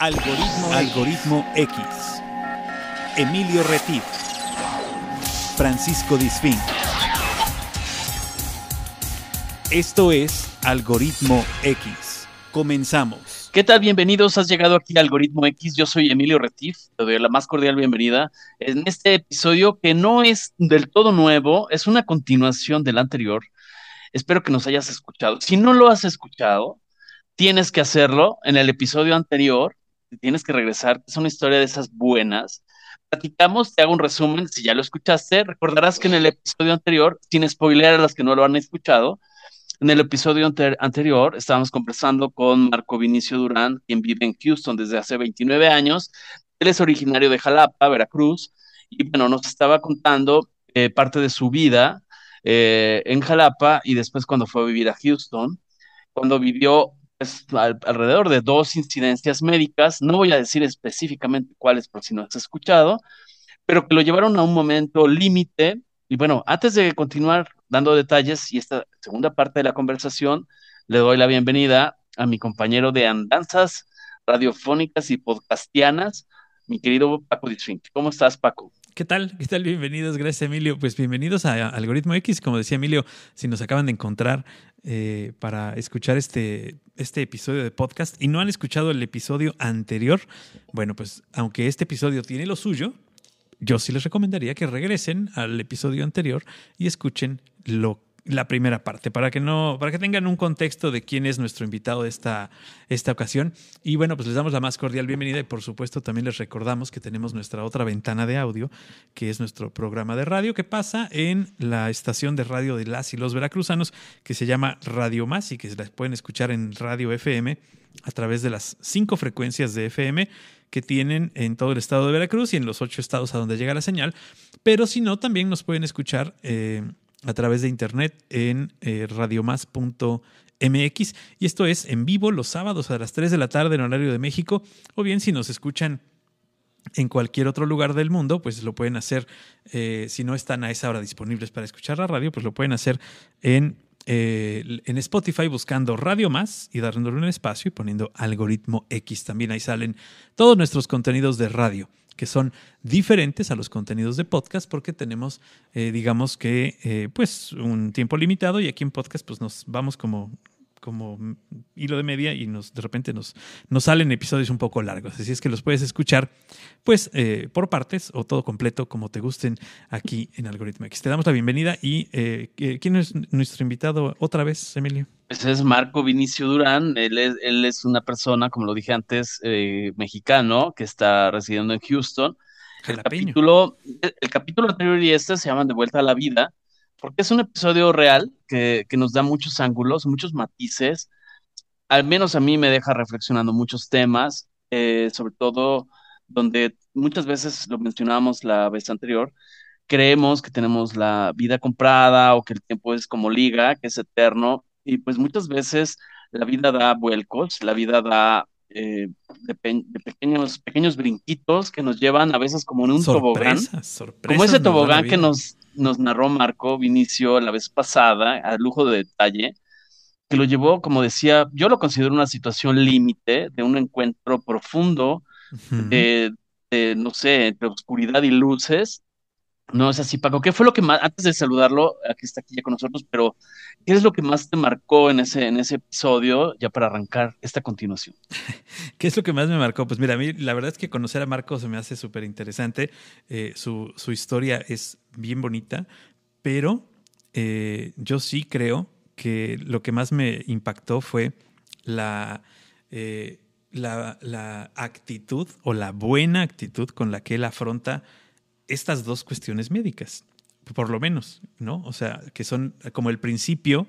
Algoritmo, Algoritmo X. Emilio Retif. Francisco Disfín. Esto es Algoritmo X. Comenzamos. ¿Qué tal? Bienvenidos. Has llegado aquí a Algoritmo X. Yo soy Emilio Retif. Te doy la más cordial bienvenida en este episodio que no es del todo nuevo, es una continuación del anterior. Espero que nos hayas escuchado. Si no lo has escuchado, tienes que hacerlo. En el episodio anterior tienes que regresar, es una historia de esas buenas. Platicamos, te hago un resumen, si ya lo escuchaste, recordarás que en el episodio anterior, sin spoiler a las que no lo han escuchado, en el episodio anterior estábamos conversando con Marco Vinicio Durán, quien vive en Houston desde hace 29 años. Él es originario de Jalapa, Veracruz, y bueno, nos estaba contando eh, parte de su vida eh, en Jalapa y después cuando fue a vivir a Houston, cuando vivió alrededor de dos incidencias médicas, no voy a decir específicamente cuáles por si no has escuchado, pero que lo llevaron a un momento límite. Y bueno, antes de continuar dando detalles y esta segunda parte de la conversación, le doy la bienvenida a mi compañero de andanzas radiofónicas y podcastianas, mi querido Paco Disfink. ¿Cómo estás, Paco? ¿Qué tal? ¿Qué tal? Bienvenidos, gracias Emilio. Pues bienvenidos a Algoritmo X. Como decía Emilio, si nos acaban de encontrar eh, para escuchar este, este episodio de podcast y no han escuchado el episodio anterior, bueno, pues aunque este episodio tiene lo suyo, yo sí les recomendaría que regresen al episodio anterior y escuchen lo la primera parte, para que no, para que tengan un contexto de quién es nuestro invitado de esta, esta ocasión. Y bueno, pues les damos la más cordial bienvenida y por supuesto también les recordamos que tenemos nuestra otra ventana de audio, que es nuestro programa de radio que pasa en la estación de radio de las y los veracruzanos, que se llama Radio Más y que se las pueden escuchar en Radio FM a través de las cinco frecuencias de FM que tienen en todo el estado de Veracruz y en los ocho estados a donde llega la señal. Pero si no, también nos pueden escuchar. Eh, a través de internet en eh, radiomás.mx y esto es en vivo los sábados a las 3 de la tarde en horario de México. O bien si nos escuchan en cualquier otro lugar del mundo, pues lo pueden hacer, eh, si no están a esa hora disponibles para escuchar la radio, pues lo pueden hacer en, eh, en Spotify buscando Radio Más y dándole un espacio y poniendo algoritmo X. También ahí salen todos nuestros contenidos de radio que son diferentes a los contenidos de podcast porque tenemos, eh, digamos que, eh, pues un tiempo limitado y aquí en podcast pues nos vamos como como hilo de media y nos de repente nos, nos salen episodios un poco largos. Así es que los puedes escuchar pues eh, por partes o todo completo como te gusten aquí en Algoritmo X. Te damos la bienvenida y ¿quién es nuestro invitado otra vez, Emilio? Pues es Marco Vinicio Durán, él es, él es una persona, como lo dije antes, eh, mexicano, que está residiendo en Houston. El capítulo, el capítulo anterior y este se llaman De vuelta a la vida, porque es un episodio real que, que nos da muchos ángulos, muchos matices. Al menos a mí me deja reflexionando muchos temas, eh, sobre todo donde muchas veces lo mencionábamos la vez anterior, creemos que tenemos la vida comprada o que el tiempo es como liga, que es eterno, y pues muchas veces la vida da vuelcos, la vida da eh, de, pequeños, pequeños brinquitos que nos llevan a veces como en un tobogán. como ese tobogán que nos, nos narró Marco Vinicio la vez pasada, a lujo de detalle, que lo llevó, como decía, yo lo considero una situación límite de un encuentro profundo, de, no sé, entre oscuridad y luces, no es así, Paco. ¿Qué fue lo que más, antes de saludarlo, aquí está aquí ya con nosotros, pero ¿qué es lo que más te marcó en ese, en ese episodio, ya para arrancar esta continuación? ¿Qué es lo que más me marcó? Pues mira, a mí la verdad es que conocer a Marco se me hace súper interesante. Eh, su, historia es bien bonita, pero eh, yo sí creo que lo que más me impactó fue la, eh, la, la actitud o la buena actitud con la que él afronta estas dos cuestiones médicas, por lo menos, ¿no? O sea, que son como el principio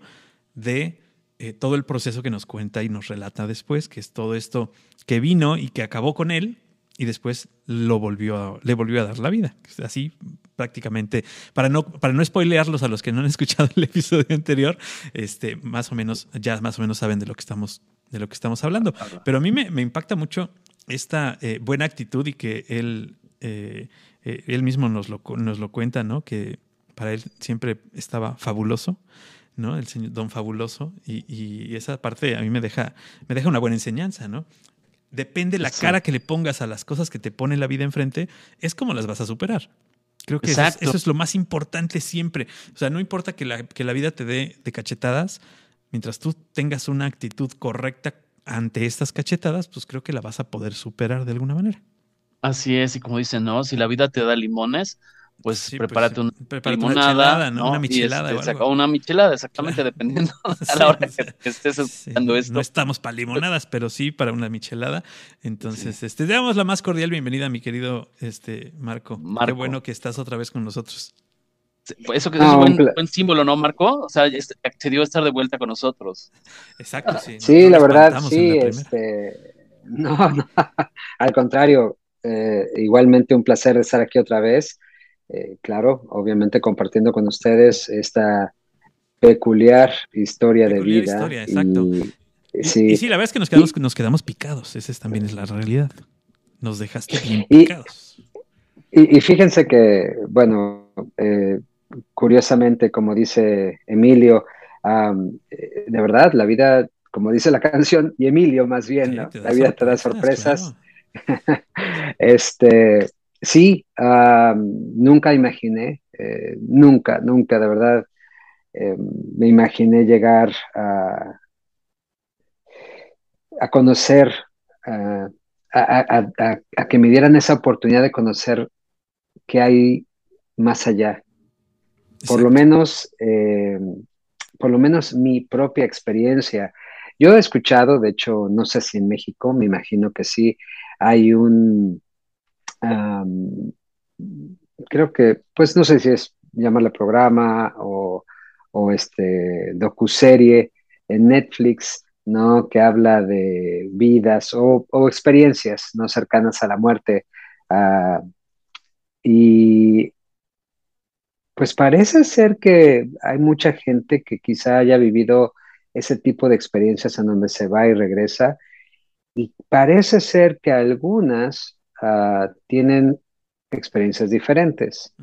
de eh, todo el proceso que nos cuenta y nos relata después, que es todo esto que vino y que acabó con él y después lo volvió a, le volvió a dar la vida. Así prácticamente, para no, para no spoilearlos a los que no han escuchado el episodio anterior, este, más o menos, ya más o menos saben de lo que estamos, de lo que estamos hablando. Pero a mí me, impacta mucho esta eh, buena actitud y que él eh, eh, él mismo nos lo, nos lo cuenta, ¿no? Que para él siempre estaba fabuloso, ¿no? El señor Don Fabuloso. Y, esa parte a mí me deja, me deja una buena enseñanza, ¿no? depende la cara que le pongas a las cosas que te pone la vida enfrente, es como las vas a superar. Creo que eso es, lo más importante siempre. O sea, no importa que la, que la vida te dé de cachetadas, mientras tú tengas una actitud correcta ante estas cachetadas, pues creo que la vas a poder superar de alguna manera. Así es, y como dicen, ¿no? Si la vida te da limones, pues, pues prepárate, una limonada, ¿no? Una michelada. Este, una michelada, exactamente, dependiendo a la hora que, estés escuchando esto. No estamos para limonadas, pero sí para una michelada. Entonces, este, te damos la más cordial bienvenida, mi querido este, Marco. Qué bueno que estás otra vez con nosotros. Eso que es un buen, símbolo, ¿no, Marco? O sea, accedió a estar de vuelta con nosotros. Exacto, sí. Sí, la verdad, sí. Este, no, no, al contrario, eh, igualmente un placer estar aquí otra vez. Eh, claro, obviamente compartiendo con ustedes esta peculiar historia de vida. Historia, exacto. Y, sí. la verdad es que nos quedamos, nos quedamos picados, esa también es la realidad. Nos dejaste bien picados. Y, fíjense que, bueno, eh, curiosamente, como dice Emilio, eh, de verdad, la vida, como dice la canción, y Emilio más bien, la vida te da sorpresas. este, sí, nunca imaginé, eh, nunca, nunca, de verdad, eh, me imaginé llegar a, a conocer, a, que me dieran esa oportunidad de conocer qué hay más allá. Por lo menos, eh, por lo menos mi propia experiencia. Yo he escuchado, de hecho, no sé si en México, me imagino que sí, hay un, creo que, pues no sé si es llamarle programa o, este docuserie en Netflix, ¿no? Que habla de vidas o, experiencias, ¿no? Cercanas a la muerte. Ah, y pues parece ser que hay mucha gente que quizá haya vivido ese tipo de experiencias en donde se va y regresa. Y parece ser que algunas ah, tienen experiencias diferentes.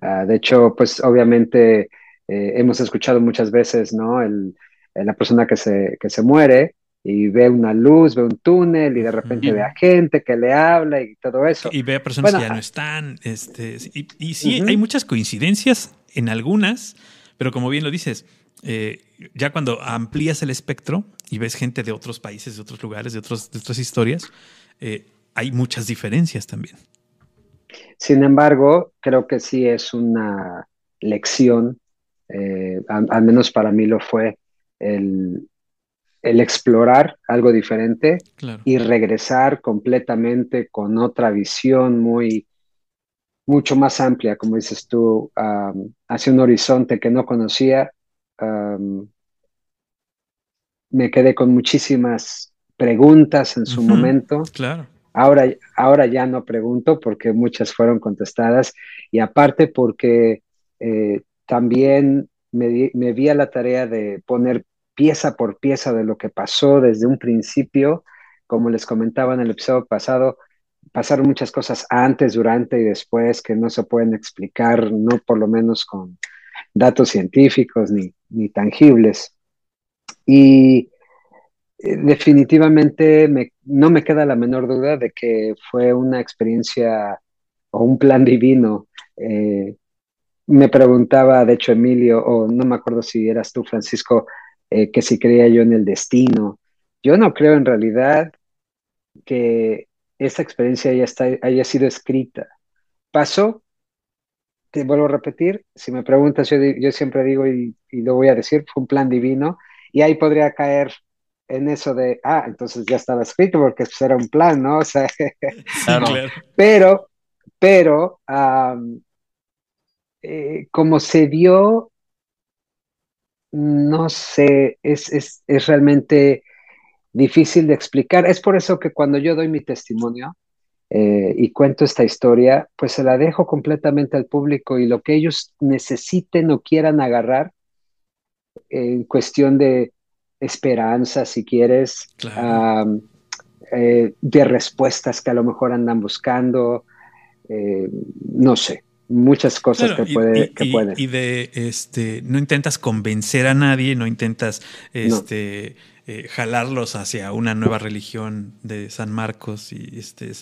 Ah, de hecho, pues obviamente eh, hemos escuchado muchas veces, ¿no? El, la persona que se, que se muere y ve una luz, ve un túnel y de repente ve a gente que le habla y todo eso. Y ve a personas que ya no están. Este, y, sí, hay muchas coincidencias en algunas, pero como bien lo dices, eh, ya cuando amplías el espectro y ves gente de otros países, de otros lugares, de, otros, de otras historias, eh, hay muchas diferencias también. Sin embargo, creo que sí es una lección, eh, al, menos para mí lo fue, el, explorar algo diferente y regresar completamente con otra visión muy, mucho más amplia, como dices tú, hacia un horizonte que no conocía. Me quedé con muchísimas preguntas en su momento. Claro. Ahora, ahora ya no pregunto porque muchas fueron contestadas y aparte porque eh, también me, me vi a la tarea de poner pieza por pieza de lo que pasó desde un principio. Como les comentaba en el episodio pasado, pasaron muchas cosas antes, durante y después que no se pueden explicar, no por lo menos con datos científicos ni, ni tangibles. Y eh, definitivamente no me queda la menor duda de que fue una experiencia o un plan divino. Eh, me preguntaba, de hecho, Emilio, o no me acuerdo si eras tú, Francisco, eh, que si creía yo en el destino. Yo no creo en realidad que esa experiencia haya, haya sido escrita. Pasó, te vuelvo a repetir, si me preguntas, yo, yo siempre digo y, y, lo voy a decir, fue un plan divino, y ahí podría caer en eso de, ah, entonces ya estaba escrito porque pues, era un plan, ¿no? O sea, pero, pero, eh, como se dio, no sé, es, es, es, realmente difícil de explicar. Es por eso que cuando yo doy mi testimonio eh, y cuento esta historia, pues se la dejo completamente al público y lo que ellos necesiten o quieran agarrar en cuestión de esperanza, si quieres, eh, de respuestas que a lo mejor andan buscando, eh, no sé, muchas cosas que, puede, y, pueden. Y de, este, no intentas convencer a nadie, no intentas, este, eh, jalarlos hacia una nueva religión de San Marcos y este,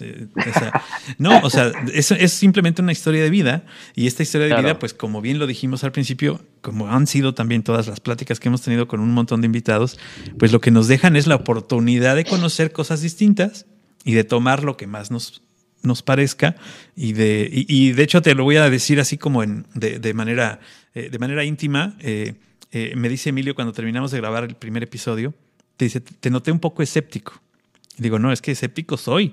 no, o sea, es, es, simplemente una historia de vida y esta historia de vida, pues como bien lo dijimos al principio, como han sido también todas las pláticas que hemos tenido con un montón de invitados, pues lo que nos dejan es la oportunidad de conocer cosas distintas y de tomar lo que más nos, nos parezca y de, y, de hecho te lo voy a decir así como en, de, manera, eh, de manera íntima. Eh, me dice Emilio cuando terminamos de grabar el primer episodio, te dice, te noté un poco escéptico. Y digo, no, es que escéptico soy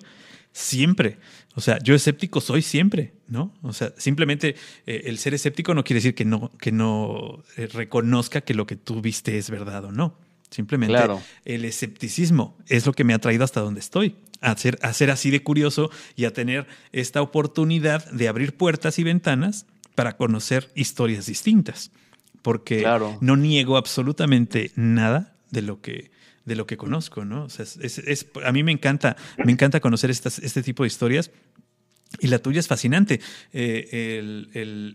siempre. O sea, yo escéptico soy siempre, ¿no? O sea, simplemente eh, el ser escéptico no quiere decir que no, que no eh, reconozca que lo que tú viste es verdad o no. Simplemente el escepticismo es lo que me ha traído hasta donde estoy. A ser, a ser así de curioso y a tener esta oportunidad de abrir puertas y ventanas para conocer historias distintas. Porque no niego absolutamente nada de lo que, de lo que conozco, ¿no? O sea, es, a mí me encanta, me encanta conocer este tipo de historias y la tuya es fascinante. Eh,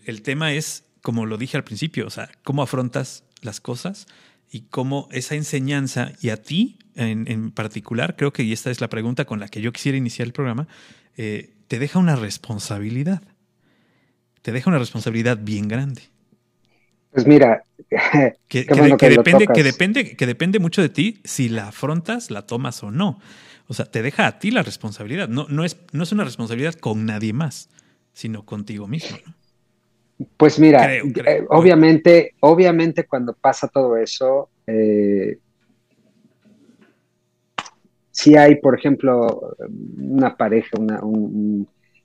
el, tema es, como lo dije al principio, o sea, cómo afrontas las cosas y cómo esa enseñanza, y a ti en, particular, creo que y esta es la pregunta con la que yo quisiera iniciar el programa, eh, te deja una responsabilidad. Te deja una responsabilidad bien grande. Pues mira, que, depende, que, depende, que depende mucho de ti si la afrontas, la tomas o no. O sea, te deja a ti la responsabilidad. No, no, es, no es una responsabilidad con nadie más, sino contigo mismo. Pues mira, eh, obviamente, obviamente cuando pasa todo eso, eh, si hay, por ejemplo, una pareja,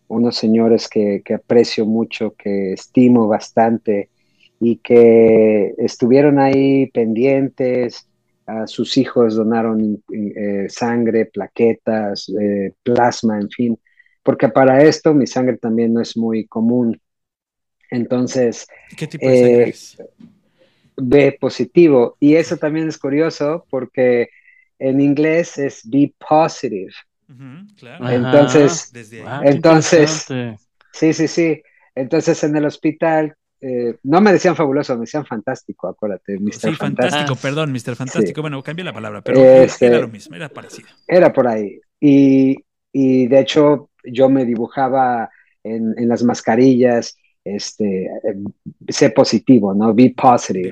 unos señores que, que aprecio mucho, que estimo bastante, y que estuvieron ahí pendientes. A sus hijos donaron eh, sangre, plaquetas, eh, plasma, en fin, porque para esto mi sangre también no es muy común. Entonces, ¿qué tipo de eh, B positivo. Y eso también es curioso porque en inglés es B positive. Entonces, ah, entonces, sí, sí, sí. Entonces en el hospital eh, no me decían fabuloso, me decían fantástico, acuérdate. Mr. Sí, fantástico, perdón, Mr. Fantástico. Bueno, cambié la palabra, pero este, era lo mismo, era parecido. Era por ahí. Y, de hecho, yo me dibujaba en, las mascarillas, este, sé positivo, ¿no? Be positive.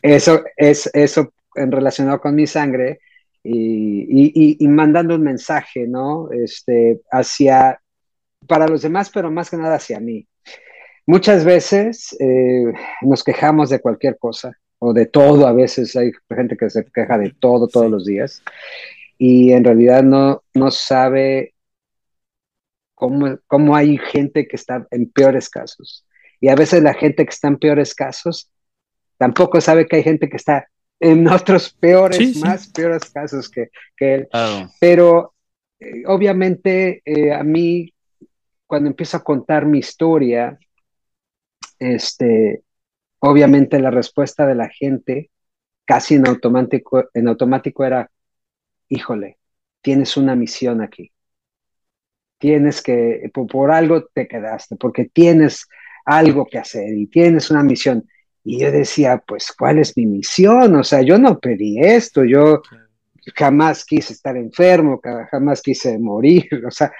Eso es eso en relacionado con mi sangre y, y, mandando un mensaje, ¿no? Este, hacia, para los demás, pero más que nada hacia mí. Muchas veces eh, nos quejamos de cualquier cosa o de todo, a veces hay gente que se queja de todo todos los días y en realidad no, no sabe cómo, cómo hay gente que está en peores casos. Y a veces la gente que está en peores casos tampoco sabe que hay gente que está en otros peores, más peores casos que, que él. Pero eh, obviamente eh, a mí, cuando empiezo a contar mi historia, este, obviamente la respuesta de la gente casi en automático, en automático era, híjole, tienes una misión aquí. Tienes que, por, algo te quedaste, porque tienes algo que hacer y tienes una misión. Y yo decía, pues, ¿cuál es mi misión? O sea, yo no pedí esto, yo jamás quise estar enfermo, jamás quise morir, o sea,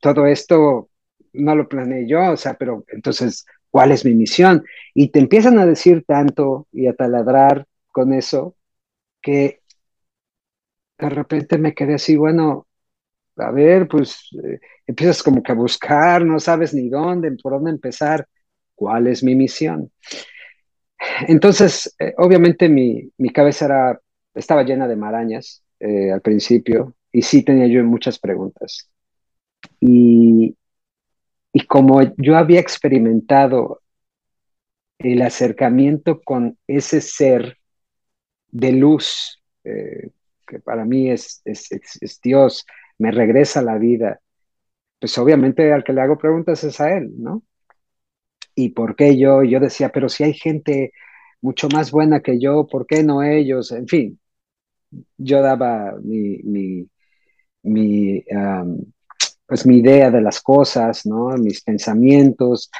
todo esto no lo planeé yo, o sea, pero entonces, cuál es mi misión. Y te empiezan a decir tanto y a taladrar con eso que de repente me quedé así, bueno, a ver, pues eh, empiezas como que a buscar, no sabes ni dónde, por dónde empezar, cuál es mi misión. Entonces, eh, obviamente mi, cabeza era, estaba llena de marañas eh, al principio y sí tenía yo muchas preguntas. Y, y como yo había experimentado el acercamiento con ese ser de luz, eh, que para mí es, es, Dios, me regresa la vida, pues obviamente al que le hago preguntas es a él, ¿no? ¿Y por qué yo? Yo decía, pero si hay gente mucho más buena que yo, ¿por qué no ellos? En fin, yo daba mi, mi pues mi idea de las cosas, ¿no? Mis pensamientos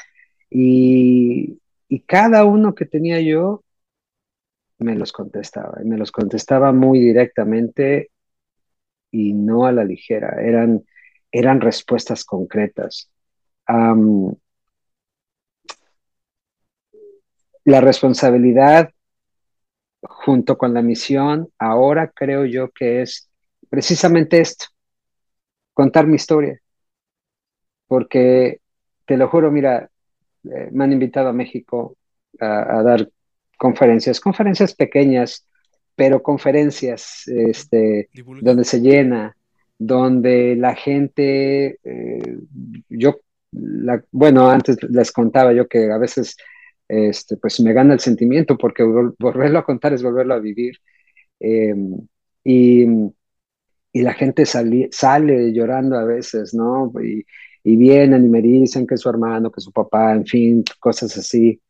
y, cada uno que tenía yo me los contestaba. Y me los contestaba muy directamente y no a la ligera. Eran, eran respuestas concretas. la responsabilidad junto con la misión, ahora creo yo que es precisamente esto, contar mi historia. Porque te lo juro, mira, eh, me han invitado a México a, dar conferencias, conferencias pequeñas, pero conferencias este, donde se llena, donde la gente, eh, yo, bueno, antes les contaba yo que a veces este, pues me gana el sentimiento porque volverlo a contar es volverlo a vivir. Em, y, y, la gente sale llorando a veces, ¿no? Y, y, vienen y me dicen que su hermano, que su papá, en fin, cosas así.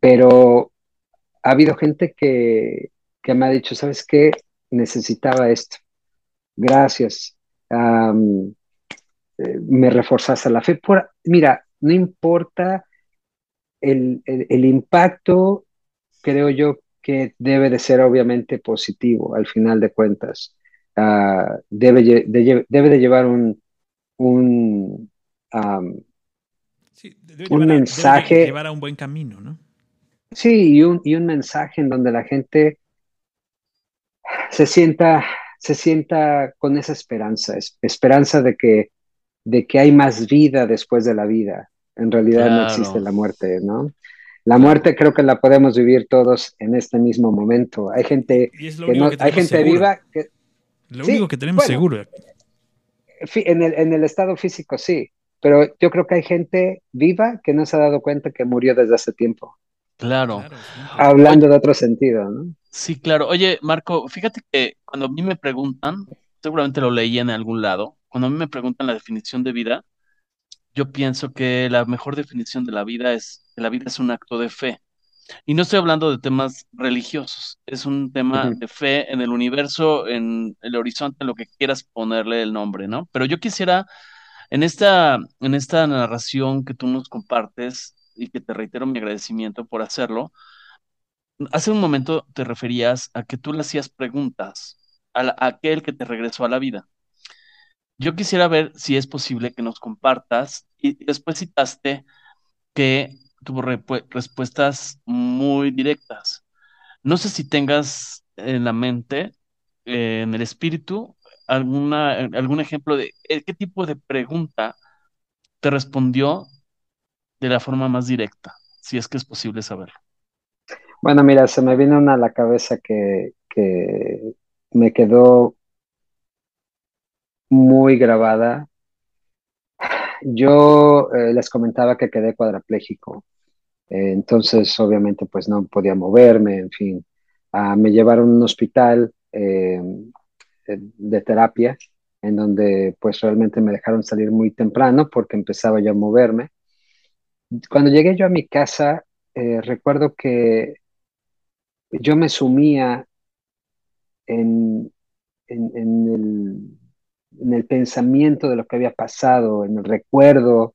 pero ha habido gente que, que, me ha dicho, ¿sabes qué? Necesitaba esto. Gracias. Eh, me reforzaste la fe. Mira, no importa el, impacto, creo yo que debe de ser obviamente positivo al final de cuentas. Ah, debe, de, debe de llevar un, un, un mensaje. llevar a un buen camino, ¿no? Sí, y un, y un mensaje en donde la gente se sienta, se sienta con esa esperanza, esperanza de que, de que hay más vida después de la vida, en realidad no existe la muerte, ¿no? La muerte creo que la podemos vivir todos en este mismo momento. Hay gente, que no, hay gente viva que... Lo único que tenemos seguro. En el, en el estado físico sí, pero yo creo que hay gente viva que no se ha dado cuenta que murió desde hace tiempo. Claro. Hablando de otro sentido, ¿no? Sí, claro. Oye, Marco, fíjate que cuando a mí me preguntan, seguramente lo leí en algún lado, cuando a mí me preguntan la definición de vida, yo pienso que la mejor definición de la vida es que la vida es un acto de fe. Y no estoy hablando de temas religiosos, es un tema de fe en el universo, en el horizonte, en lo que quieras ponerle el nombre, ¿no? Pero yo quisiera, en esta, en esta narración que tú nos compartes y que te reitero mi agradecimiento por hacerlo, hace un momento te referías a que tú le hacías preguntas a aquel que te regresó a la vida. Yo quisiera ver si es posible que nos compartas y después citaste que tuvo respuestas muy directas. No sé si tengas en la mente, eh, en el espíritu, alguna, algún ejemplo de eh, qué tipo de pregunta te respondió de la forma más directa, si es que es posible saberlo. Bueno, mira, se me vino una a la cabeza que, que me quedó muy grabada. Yo eh, les comentaba que quedé cuadraplégico, eh, entonces obviamente pues no podía moverme, en fin. Ah, me llevaron a un hospital eh, de terapia en donde pues realmente me dejaron salir muy temprano porque empezaba yo a moverme. Cuando llegué yo a mi casa, recuerdo que yo me sumía en, en el en el pensamiento de lo que había pasado, en el recuerdo,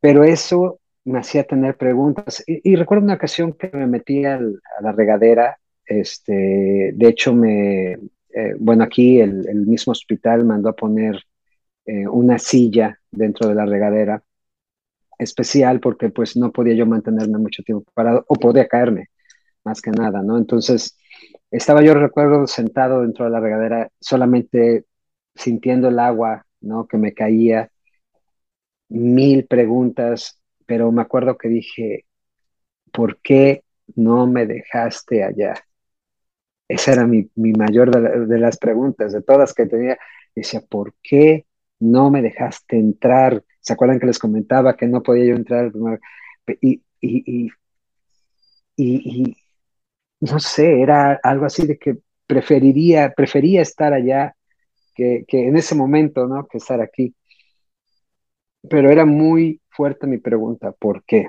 pero eso me hacía tener preguntas. Y, recuerdo una ocasión que me metí a la regadera, este, de hecho me, eh, bueno, aquí el, mismo hospital mandó a poner eh, una silla dentro de la regadera especial porque pues no podía yo mantenerme mucho tiempo parado o podía caerme, más que nada, ¿no? Entonces, estaba yo, recuerdo, sentado dentro de la regadera, solamente sintiendo el agua, ¿no? Que me caía, mil preguntas, pero me acuerdo que dije, ¿por qué no me dejaste allá? Esa era mi, mayor de, las preguntas, de todas que tenía. Decía, ¿por qué no me dejaste entrar? ¿Se acuerdan que les comentaba que no podía yo entrar? Y, y, y, no sé, era algo así de que preferiría, prefería estar allá que, en ese momento, ¿no? Que estar aquí. Pero era muy fuerte mi pregunta, ¿por qué?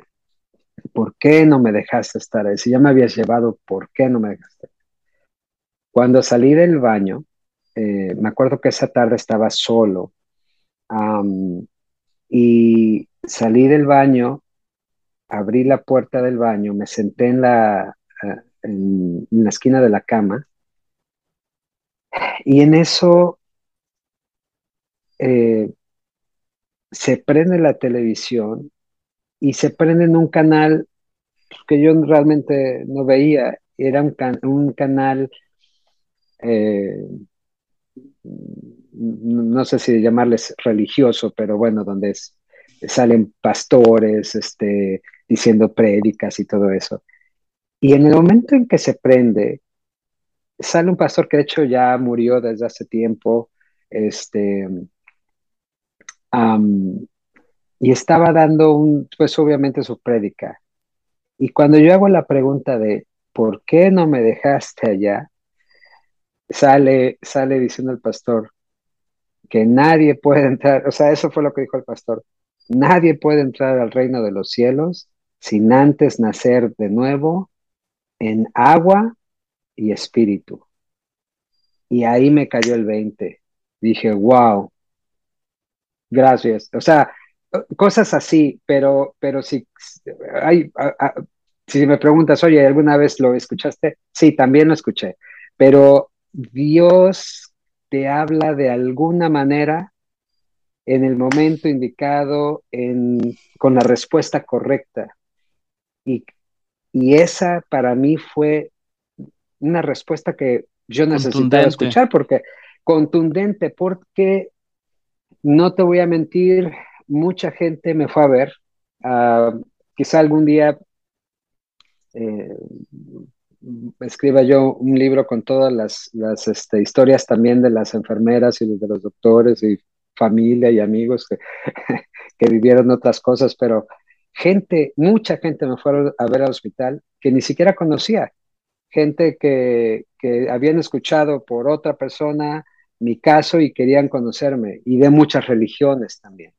¿Por qué no me dejaste estar ahí? Si ya me habías llevado, ¿por qué no me dejaste? Cuando salí del baño, eh, me acuerdo que esa tarde estaba solo y salí del baño abrí la puerta del baño, me senté en la, en, la esquina de la cama y en eso eh, se prende la televisión y se prende en un canal que yo realmente no veía, era un, un canal, eh, no sé si llamarles religioso, pero bueno, donde salen pastores este, diciendo prédicas y todo eso. Y en el momento en que se prende, sale un pastor que de hecho ya murió desde hace tiempo, este, y estaba dando un, pues obviamente su prédica. Y cuando yo hago la pregunta de, ¿por qué no me dejaste allá? Sale, sale diciendo el pastor que nadie puede entrar, o sea, eso fue lo que dijo el pastor, nadie puede entrar al reino de los cielos sin antes nacer de nuevo en agua y espíritu. Y ahí me cayó el 20. Dije, wow, gracias. O sea, cosas así, pero, pero si, hay, si me preguntas, oye, ¿alguna vez lo escuchaste? Sí, también lo escuché, pero Dios te habla de alguna manera en el momento indicado, en, con la respuesta correcta. Y, y esa para mí fue una respuesta que yo necesitaba escuchar, porque contundente, porque no te voy a mentir, mucha gente me fue a ver. Uh, quizá algún día eh, escriba yo un libro con todas las, este, historias también de las enfermeras y de los doctores y familia y amigos que, vivieron otras cosas, pero gente, mucha gente me fue a ver al hospital que ni siquiera conocía, gente que, que habían escuchado por otra persona mi caso y querían conocerme, y de muchas religiones también.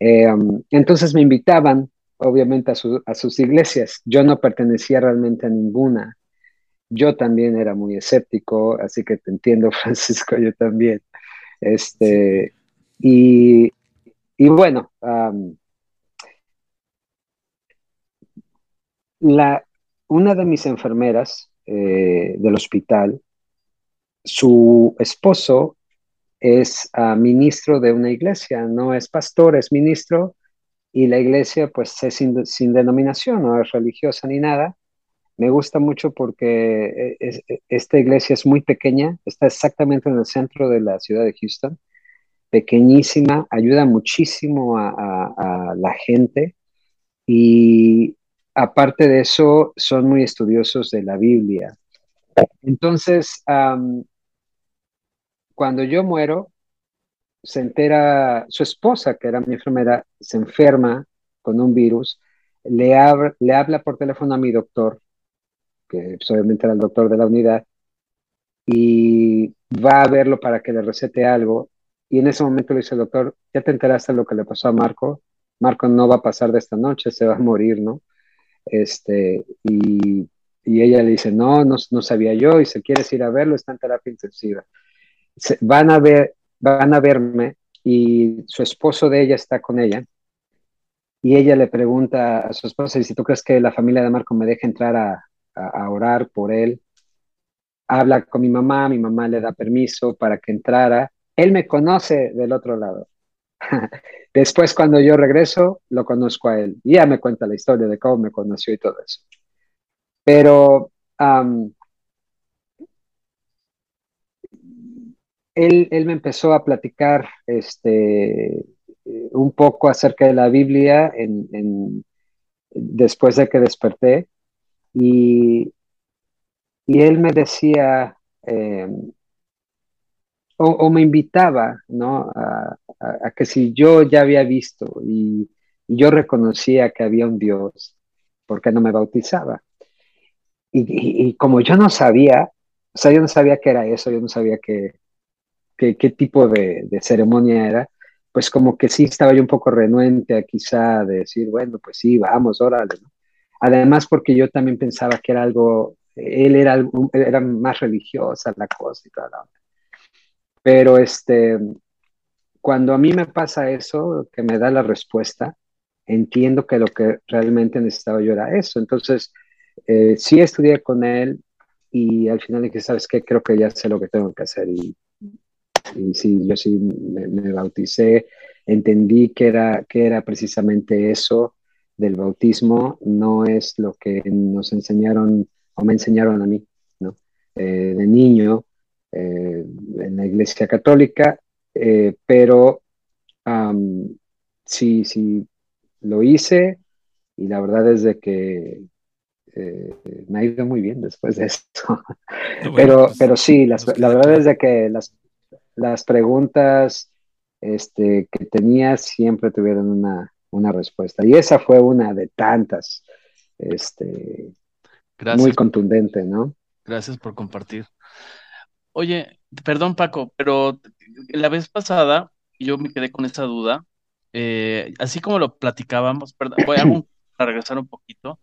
Eh, entonces me invitaban, obviamente, a, sus iglesias. Yo no pertenecía realmente a ninguna. Yo también era muy escéptico, así que te entiendo, Francisco, yo también. Este, y, bueno, la, una de mis enfermeras eh, del hospital, su esposo es ah, ministro de una iglesia, no es pastor, es ministro, y la iglesia pues es sin, denominación, no es religiosa ni nada. Me gusta mucho porque eh, eh, esta iglesia es muy pequeña, está exactamente en el centro de la ciudad de Houston, pequeñísima, ayuda muchísimo a, la gente y aparte de eso son muy estudiosos de la Biblia. Entonces, cuando yo muero, se entera su esposa, que era mi enfermera, se enferma con un virus, le, habla por teléfono a mi doctor, que pues, obviamente era el doctor de la unidad, y va a verlo para que le recete algo. Y en ese momento le dice doctor, ¿ya te enteraste de lo que le pasó a Marco? Marco no va a pasar de esta noche, se va a morir, ¿no? Este, y, y ella le dice, no, no, no sabía yo, y si quieres ir a verlo, está en terapia intensiva van a ver, van a verme y su esposo de ella está con ella. Y ella le pregunta a su esposa, si tú crees que la familia de Marco me deja entrar a, orar por él, habla con mi mamá, mi mamá le da permiso para que entrara. Él me conoce del otro lado. Después, cuando yo regreso, lo conozco a él. Y ya me cuenta la historia de cómo me conoció y todo eso. Pero él, me empezó a platicar este, un poco acerca de la Biblia después de que desperté y, y él me decía em, o, me invitaba ¿no? A, que si yo ya había visto y, yo reconocía que había un Dios, ¿por qué no me bautizaba? Y, como yo no sabía, o sea, yo no sabía qué era eso, yo no sabía que, qué, tipo de, ceremonia era, pues como que sí estaba yo un poco renuente a quizá de decir, bueno, pues sí, vamos, órale. Además porque yo también pensaba que era algo, él era, era más religiosa la cosa y toda la onda. Pero este, cuando a mí me pasa eso, que me da la respuesta, entiendo que lo que realmente necesitaba yo era eso. Entonces, eh, sí estudié con él y al final dije, ¿sabes qué? Creo que ya sé lo que tengo que hacer. Y, y sí, yo sí me, bauticé, entendí que era, que era precisamente eso del bautismo, no es lo que nos enseñaron o me enseñaron a mí, ¿no? Eh, de niño eh, en la iglesia católica, eh, pero sí, sí, lo hice y la verdad es de que me ha ido muy bien después de esto. pero, pues, pero sí, la verdad es de que las, las preguntas este, que tenía siempre tuvieron una, una, respuesta. Y esa fue una de tantas, este, muy contundente, ¿no? Gracias por compartir. Oye, perdón Paco, pero la vez pasada yo me quedé con esa duda. Eh, así como lo platicábamos, perdón, voy a, regresar un poquito.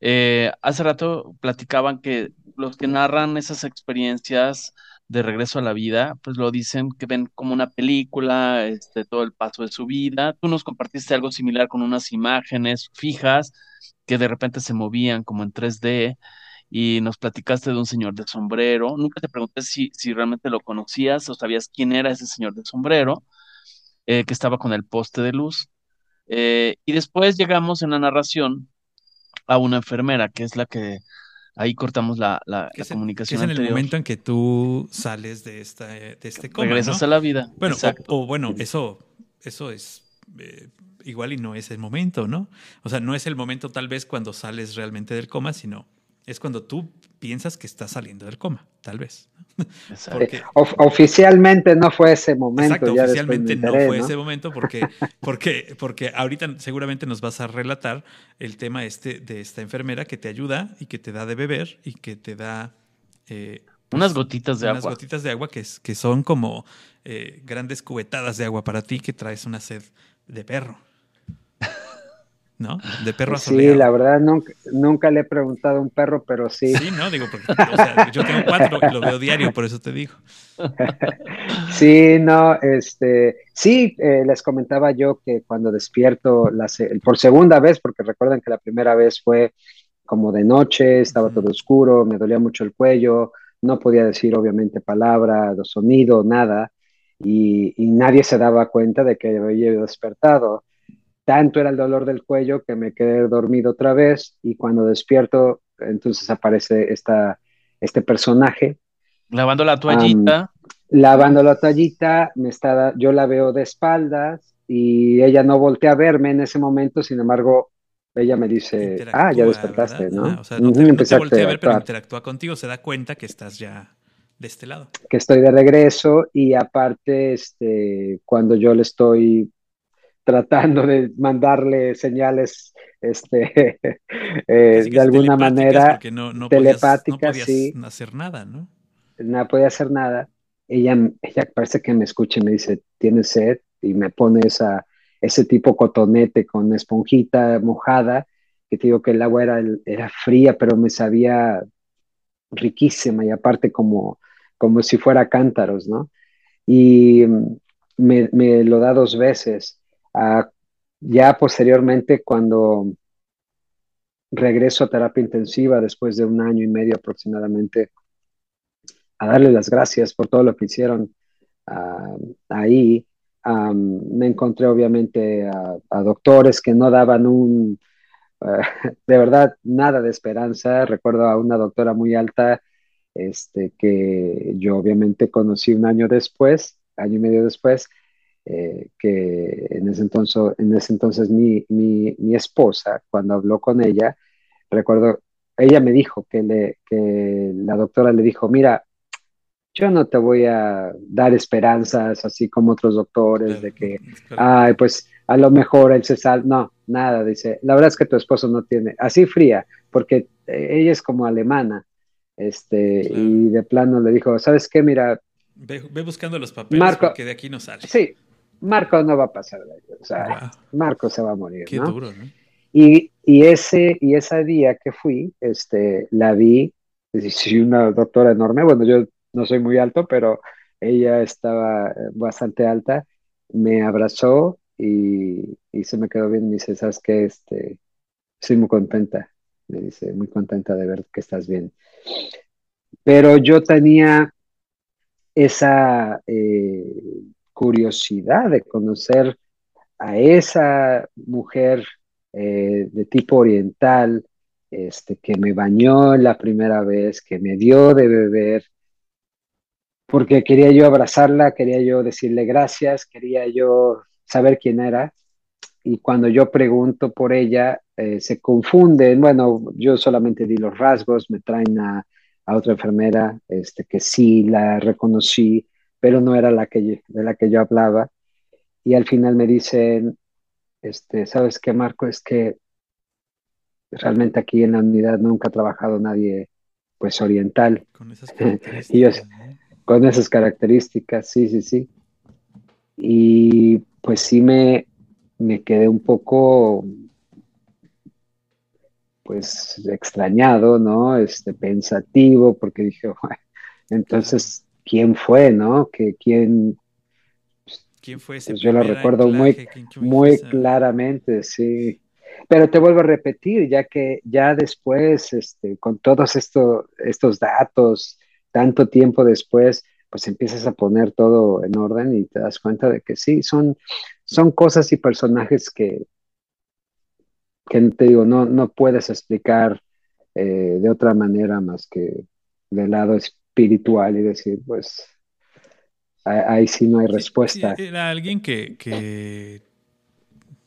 Eh, hace rato platicaban que los que narran esas experiencias de regreso a la vida, pues lo dicen que ven como una película, este, todo el paso de su vida. Tú nos compartiste algo similar con unas imágenes fijas que de repente se movían como en 3D y nos platicaste de un señor de sombrero. Nunca te pregunté si, si realmente lo conocías o sabías quién era ese señor de sombrero eh, que estaba con el poste de luz. Eh, y después llegamos en la narración a una enfermera, que es la que ahí cortamos la, la, comunicación. es en el momento en que tú sales de, esta, de este coma. Regresas a la vida. Bueno, o, bueno, eso, eso es eh, igual y no es el momento, ¿no? O sea, no es el momento tal vez cuando sales realmente del coma, sino es cuando tú piensas que estás saliendo del coma, tal vez. oficialmente no fue ese momento. Exacto, oficialmente no fue ese momento porque, porque, porque ahorita seguramente nos vas a relatar el tema este de esta enfermera que te ayuda y que te da de beber y que te da... Eh, unas gotitas de agua. Unas gotitas de agua que, que son como eh, grandes cubetadas de agua para ti que traes una sed de perro. ¿No? De perro Sí, la verdad nunca, nunca, le he preguntado a un perro, pero sí. Sí, no, digo, porque o sea, yo tengo cuatro y lo veo diario, por eso te digo. Sí, no, este, sí, eh, les comentaba yo que cuando despierto la, por segunda vez, porque recuerdan que la primera vez fue como de noche, estaba todo oscuro, me dolía mucho el cuello, no podía decir obviamente palabra, sonido, nada, y, y nadie se daba cuenta de que había despertado tanto era el dolor del cuello que me quedé dormido otra vez y cuando despierto, entonces aparece esta, este personaje. Lavando la toallita. lavando la toallita, me está, yo la veo de espaldas y ella no voltea a verme en ese momento, sin embargo, ella me dice, ah, ya despertaste, ¿no? Ah, o sea, no te, voltea a ver, pero interactúa contigo, se da cuenta que estás ya de este lado. Que estoy de regreso y aparte, este, cuando yo le estoy tratando de mandarle señales este, eh, de alguna manera telepáticas, sí. No hacer nada, ¿no? No podía hacer nada. Ella, ella parece que me escucha y me dice, ¿tienes sed? Y me pone esa, ese tipo cotonete con esponjita mojada, que te digo que el agua era, era fría, pero me sabía riquísima y aparte como, como si fuera cántaros, ¿no? Y me, me lo da dos veces ya posteriormente, cuando regreso a terapia intensiva después de un año y medio aproximadamente, a darle las gracias por todo lo que hicieron ah, ahí, me encontré obviamente a, doctores que no daban un, ah, de verdad, nada de esperanza. Recuerdo a una doctora muy alta, este, que yo obviamente conocí un año después, año y medio después, eh, que en ese entonces, en ese entonces mi, mi, mi, esposa, cuando habló con ella, recuerdo, ella me dijo que, le, que la doctora le dijo, mira, yo no te voy a dar esperanzas así como otros doctores de que, ay, pues a lo mejor él se sal, no, nada, dice, la verdad es que tu esposo no tiene, así fría, porque eh, ella es como alemana, este, y de plano le dijo, ¿sabes qué? Mira, Ve, buscando los papeles porque de aquí no sale. Sí, Marco no va a pasar de ahí. O sea, Marco se va a morir. Qué duro, ¿no? Y, y, ese, y ese día que fui, este, la vi, sí, una doctora enorme, bueno, yo no soy muy alto, pero ella estaba bastante alta, me abrazó y, se me quedó bien y me dice, ¿sabes qué? Este, estoy muy contenta, me dice, muy contenta de ver que estás bien. Pero yo tenía esa eh, curiosidad de conocer a esa mujer eh, de tipo oriental, este, que me bañó la primera vez, que me dio de beber, porque quería yo abrazarla, quería yo decirle gracias, quería yo saber quién era. Y cuando yo pregunto por ella, eh, se confunden. Bueno, yo solamente di los rasgos, me traen a, otra enfermera este, que sí la reconocí, pero no era la que de la que yo hablaba. Y al final me dicen, este, ¿sabes qué, Marco? Es que realmente aquí en la unidad nunca ha trabajado nadie pues oriental. Con esas características. con esas características, sí, sí, sí. Y pues sí me, me quedé un poco pues extrañado, ¿no? Este, pensativo, porque dije, entonces, ¿quién fue, no? Que, ¿Quién, ¿Quién fue ese? Pues yo lo recuerdo muy, muy claramente, sí. Pero te vuelvo a repetir, ya que ya después, este, con todos esto, estos datos, tanto tiempo después, pues empiezas a poner todo en orden y te das cuenta de que sí, son, son cosas y personajes que, que te digo, no, no puedes explicar eh, de otra manera más que del lado espiritual y decir, pues ahí sí no hay respuesta. era alguien que, que,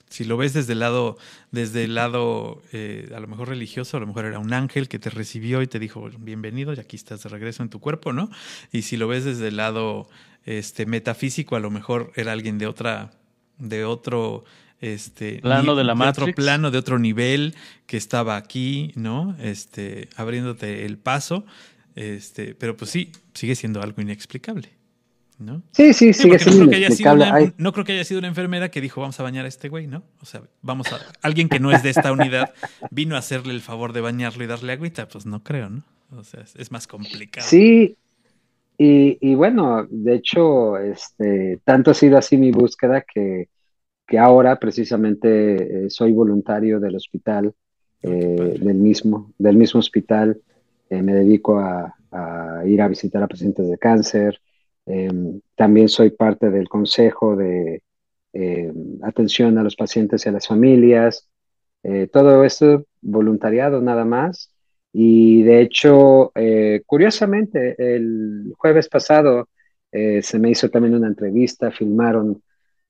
si lo ves desde el lado, desde el lado eh, a lo mejor religioso, a lo mejor era un ángel que te recibió y te dijo bienvenido y aquí estás de regreso en tu cuerpo, ¿no? Y si lo ves desde el lado este, metafísico, a lo mejor era alguien de otra, de otro este plano de la de otro plano de otro nivel que estaba aquí no este abriéndote el paso este pero pues sí sigue siendo algo inexplicable ¿no? Sí, sí, sigue siendo no creo, que haya no creo que haya sido una enfermera que dijo, vamos a bañar a este güey, ¿no? O sea, vamos a... Alguien que no es de esta unidad vino a hacerle el favor de bañarlo y darle agüita, pues no creo, ¿no? O sea, es, más complicado. Sí, y, y, bueno, de hecho, este, tanto ha sido así mi búsqueda que, que ahora precisamente eh, soy voluntario del hospital, eh, del, mismo, del mismo hospital, eh, me dedico a, a ir a visitar a pacientes de cáncer, Em, también soy parte del Consejo de em, Atención a los Pacientes y a las Familias. Eh, todo esto voluntariado nada más. Y de hecho, eh, curiosamente, el jueves pasado eh, se me hizo también una entrevista, filmaron,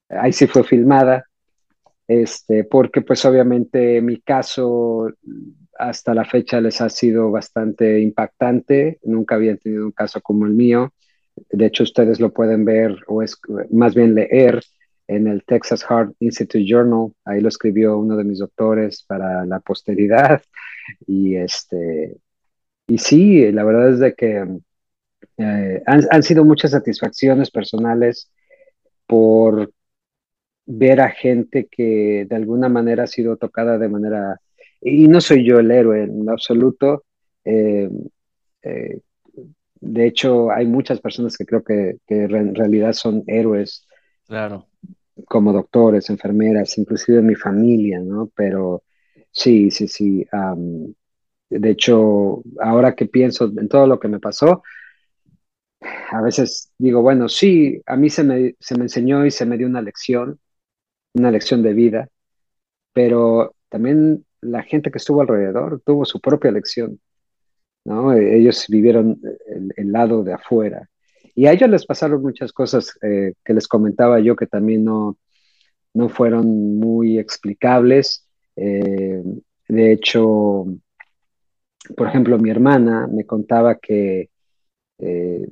ahí sí fue filmada, este, porque pues obviamente mi caso hasta la fecha les ha sido bastante impactante, nunca habían tenido un caso como el mío. De hecho, ustedes lo pueden ver o es más bien leer en el Texas Heart Institute Journal. Ahí lo escribió uno de mis doctores para la posteridad. Y este, y sí, la verdad es de que eh, han, sido muchas satisfacciones personales por ver a gente que de alguna manera ha sido tocada de manera, y no soy yo el héroe en absoluto, eh, eh, de hecho, hay muchas personas que creo que, en realidad son héroes. Claro. Como doctores, enfermeras, inclusive mi familia, ¿no? Pero sí, sí, sí. de hecho, ahora que pienso en todo lo que me pasó, a veces digo, bueno, sí, a mí se me, se me enseñó y se me dio una lección, una lección de vida, pero también la gente que estuvo alrededor tuvo su propia lección. Ellos vivieron el, lado de afuera. Y a ellos les pasaron muchas cosas eh, que les comentaba yo que también no, no fueron muy explicables. Eh, de hecho, por ejemplo, mi hermana me contaba que eh,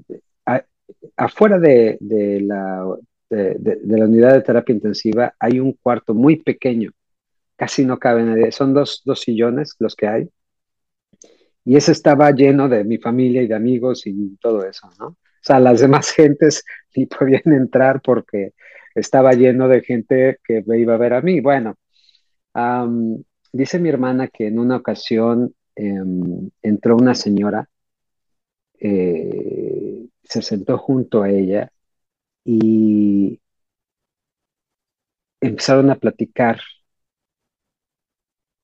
afuera de, la, de, la unidad de terapia intensiva hay un cuarto muy pequeño, casi no cabe nadie, son dos, dos sillones los que hay, y ese estaba lleno de mi familia y de amigos y todo eso, ¿no? O sea, las demás gentes ni podían entrar porque estaba lleno de gente que me iba a ver a mí. Bueno, dice mi hermana que en una ocasión em, entró una señora, eh, se sentó junto a ella y empezaron a platicar.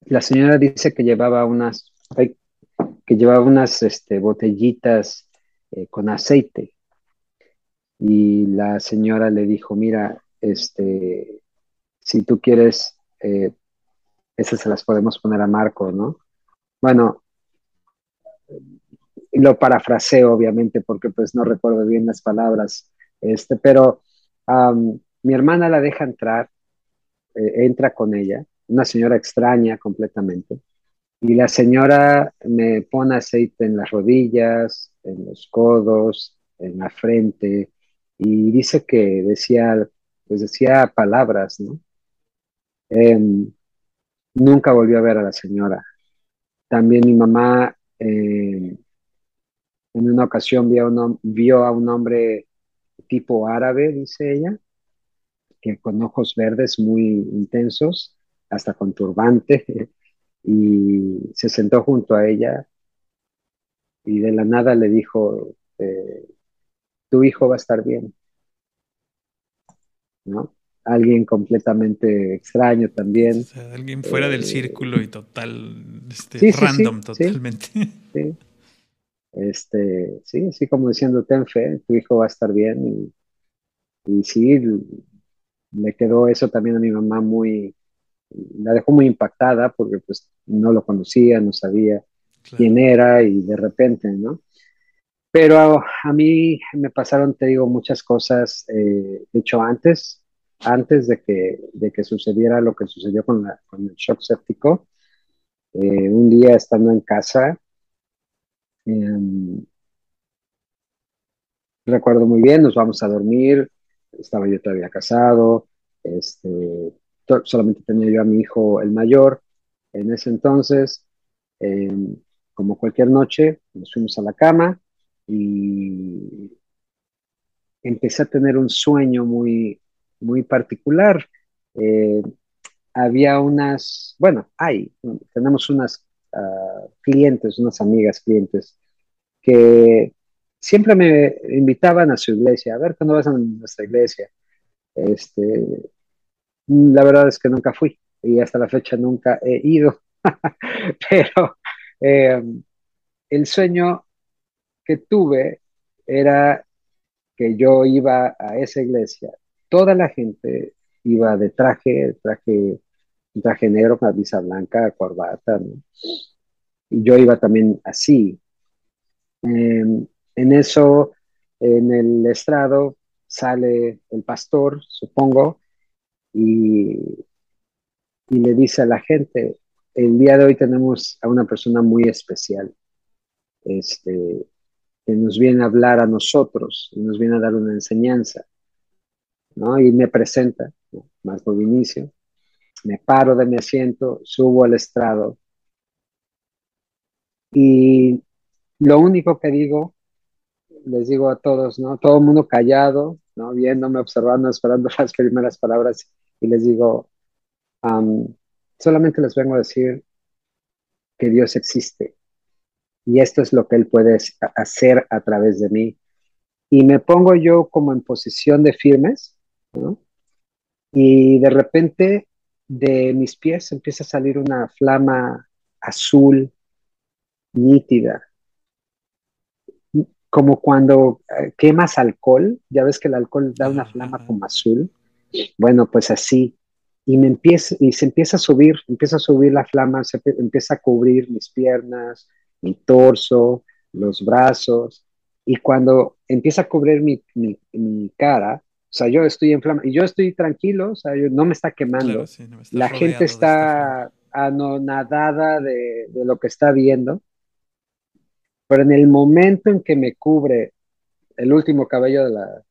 La señora dice que llevaba unas, que llevaba unas este, botellitas eh, con aceite. Y la señora le dijo, mira, este, si tú quieres, eh, esas se las podemos poner a Marco, ¿no? Bueno, lo parafraseo obviamente porque pues no recuerdo bien las palabras, este, pero mi hermana la deja entrar, eh, entra con ella, una señora extraña completamente, y la señora me pone aceite en las rodillas, en los codos, en la frente, y dice que decía, pues decía palabras, ¿no? Em, nunca volvió a ver a la señora. También mi mamá em, en una ocasión vio, vio a un hombre tipo árabe, dice ella, que con ojos verdes muy intensos, hasta con turbante, y se sentó junto a ella y de la nada le dijo, eh, tu hijo va a estar bien. ¿No? Alguien completamente extraño también. alguien fuera del eh, círculo y total, este, random totalmente. Sí, este, sí, así como diciendo, ten fe, tu hijo va a estar bien. Y, y sí, le quedó eso también a mi mamá muy, la dejó muy impactada porque pues no lo conocía, no sabía quién era y de repente, ¿no? Pero a, mí me pasaron, te digo, muchas cosas, eh, de hecho antes, antes de que, de que sucediera lo que sucedió con, la, con el shock séptico, eh, un día estando en casa, Em, recuerdo muy bien, nos vamos a dormir, estaba yo todavía casado, este, solamente tenía yo a mi hijo el mayor. En ese entonces, em, como cualquier noche, nos fuimos a la cama y empecé a tener un sueño muy, muy particular. Eh, había unas, bueno, hay, tenemos unas clientes, unas amigas clientes, que siempre me invitaban a su iglesia, a ver cuándo vas a nuestra iglesia. Este, la verdad es que nunca fui y hasta la fecha nunca he ido, pero eh, el sueño que tuve era que yo iba a esa iglesia, toda la gente iba de traje, traje traje negro, camisa blanca, corbata, Y yo iba también así. Em, en eso, en el estrado, sale el pastor, supongo, y, y le dice a la gente, el día de hoy tenemos a una persona muy especial, este, que nos viene a hablar a nosotros, y nos viene a dar una enseñanza, ¿no? Y me presenta, más por inicio, me paro de mi asiento, subo al estrado y lo único que digo, les digo a todos, ¿no? Todo el mundo callado, ¿no? Viéndome, observando, esperando las primeras palabras y les digo, solamente les vengo a decir que Dios existe y esto es lo que Él puede hacer a través de mí. Y me pongo yo como en posición de firmes, ¿no? Y de repente de mis pies empieza a salir una flama azul nítida, como cuando eh, quemas alcohol, ya ves que el alcohol da una flama como azul, bueno, pues así, y me empieza, y se empieza a subir, empieza a subir la flama, se empieza a cubrir mis piernas, mi torso, los brazos, y cuando empieza a cubrir mi, mi cara, o sea, yo estoy en flama y yo estoy tranquilo, o sea, no me está quemando. la gente está anonadada de, de, lo que está viendo. Pero en el momento en que me cubre el último cabello de la,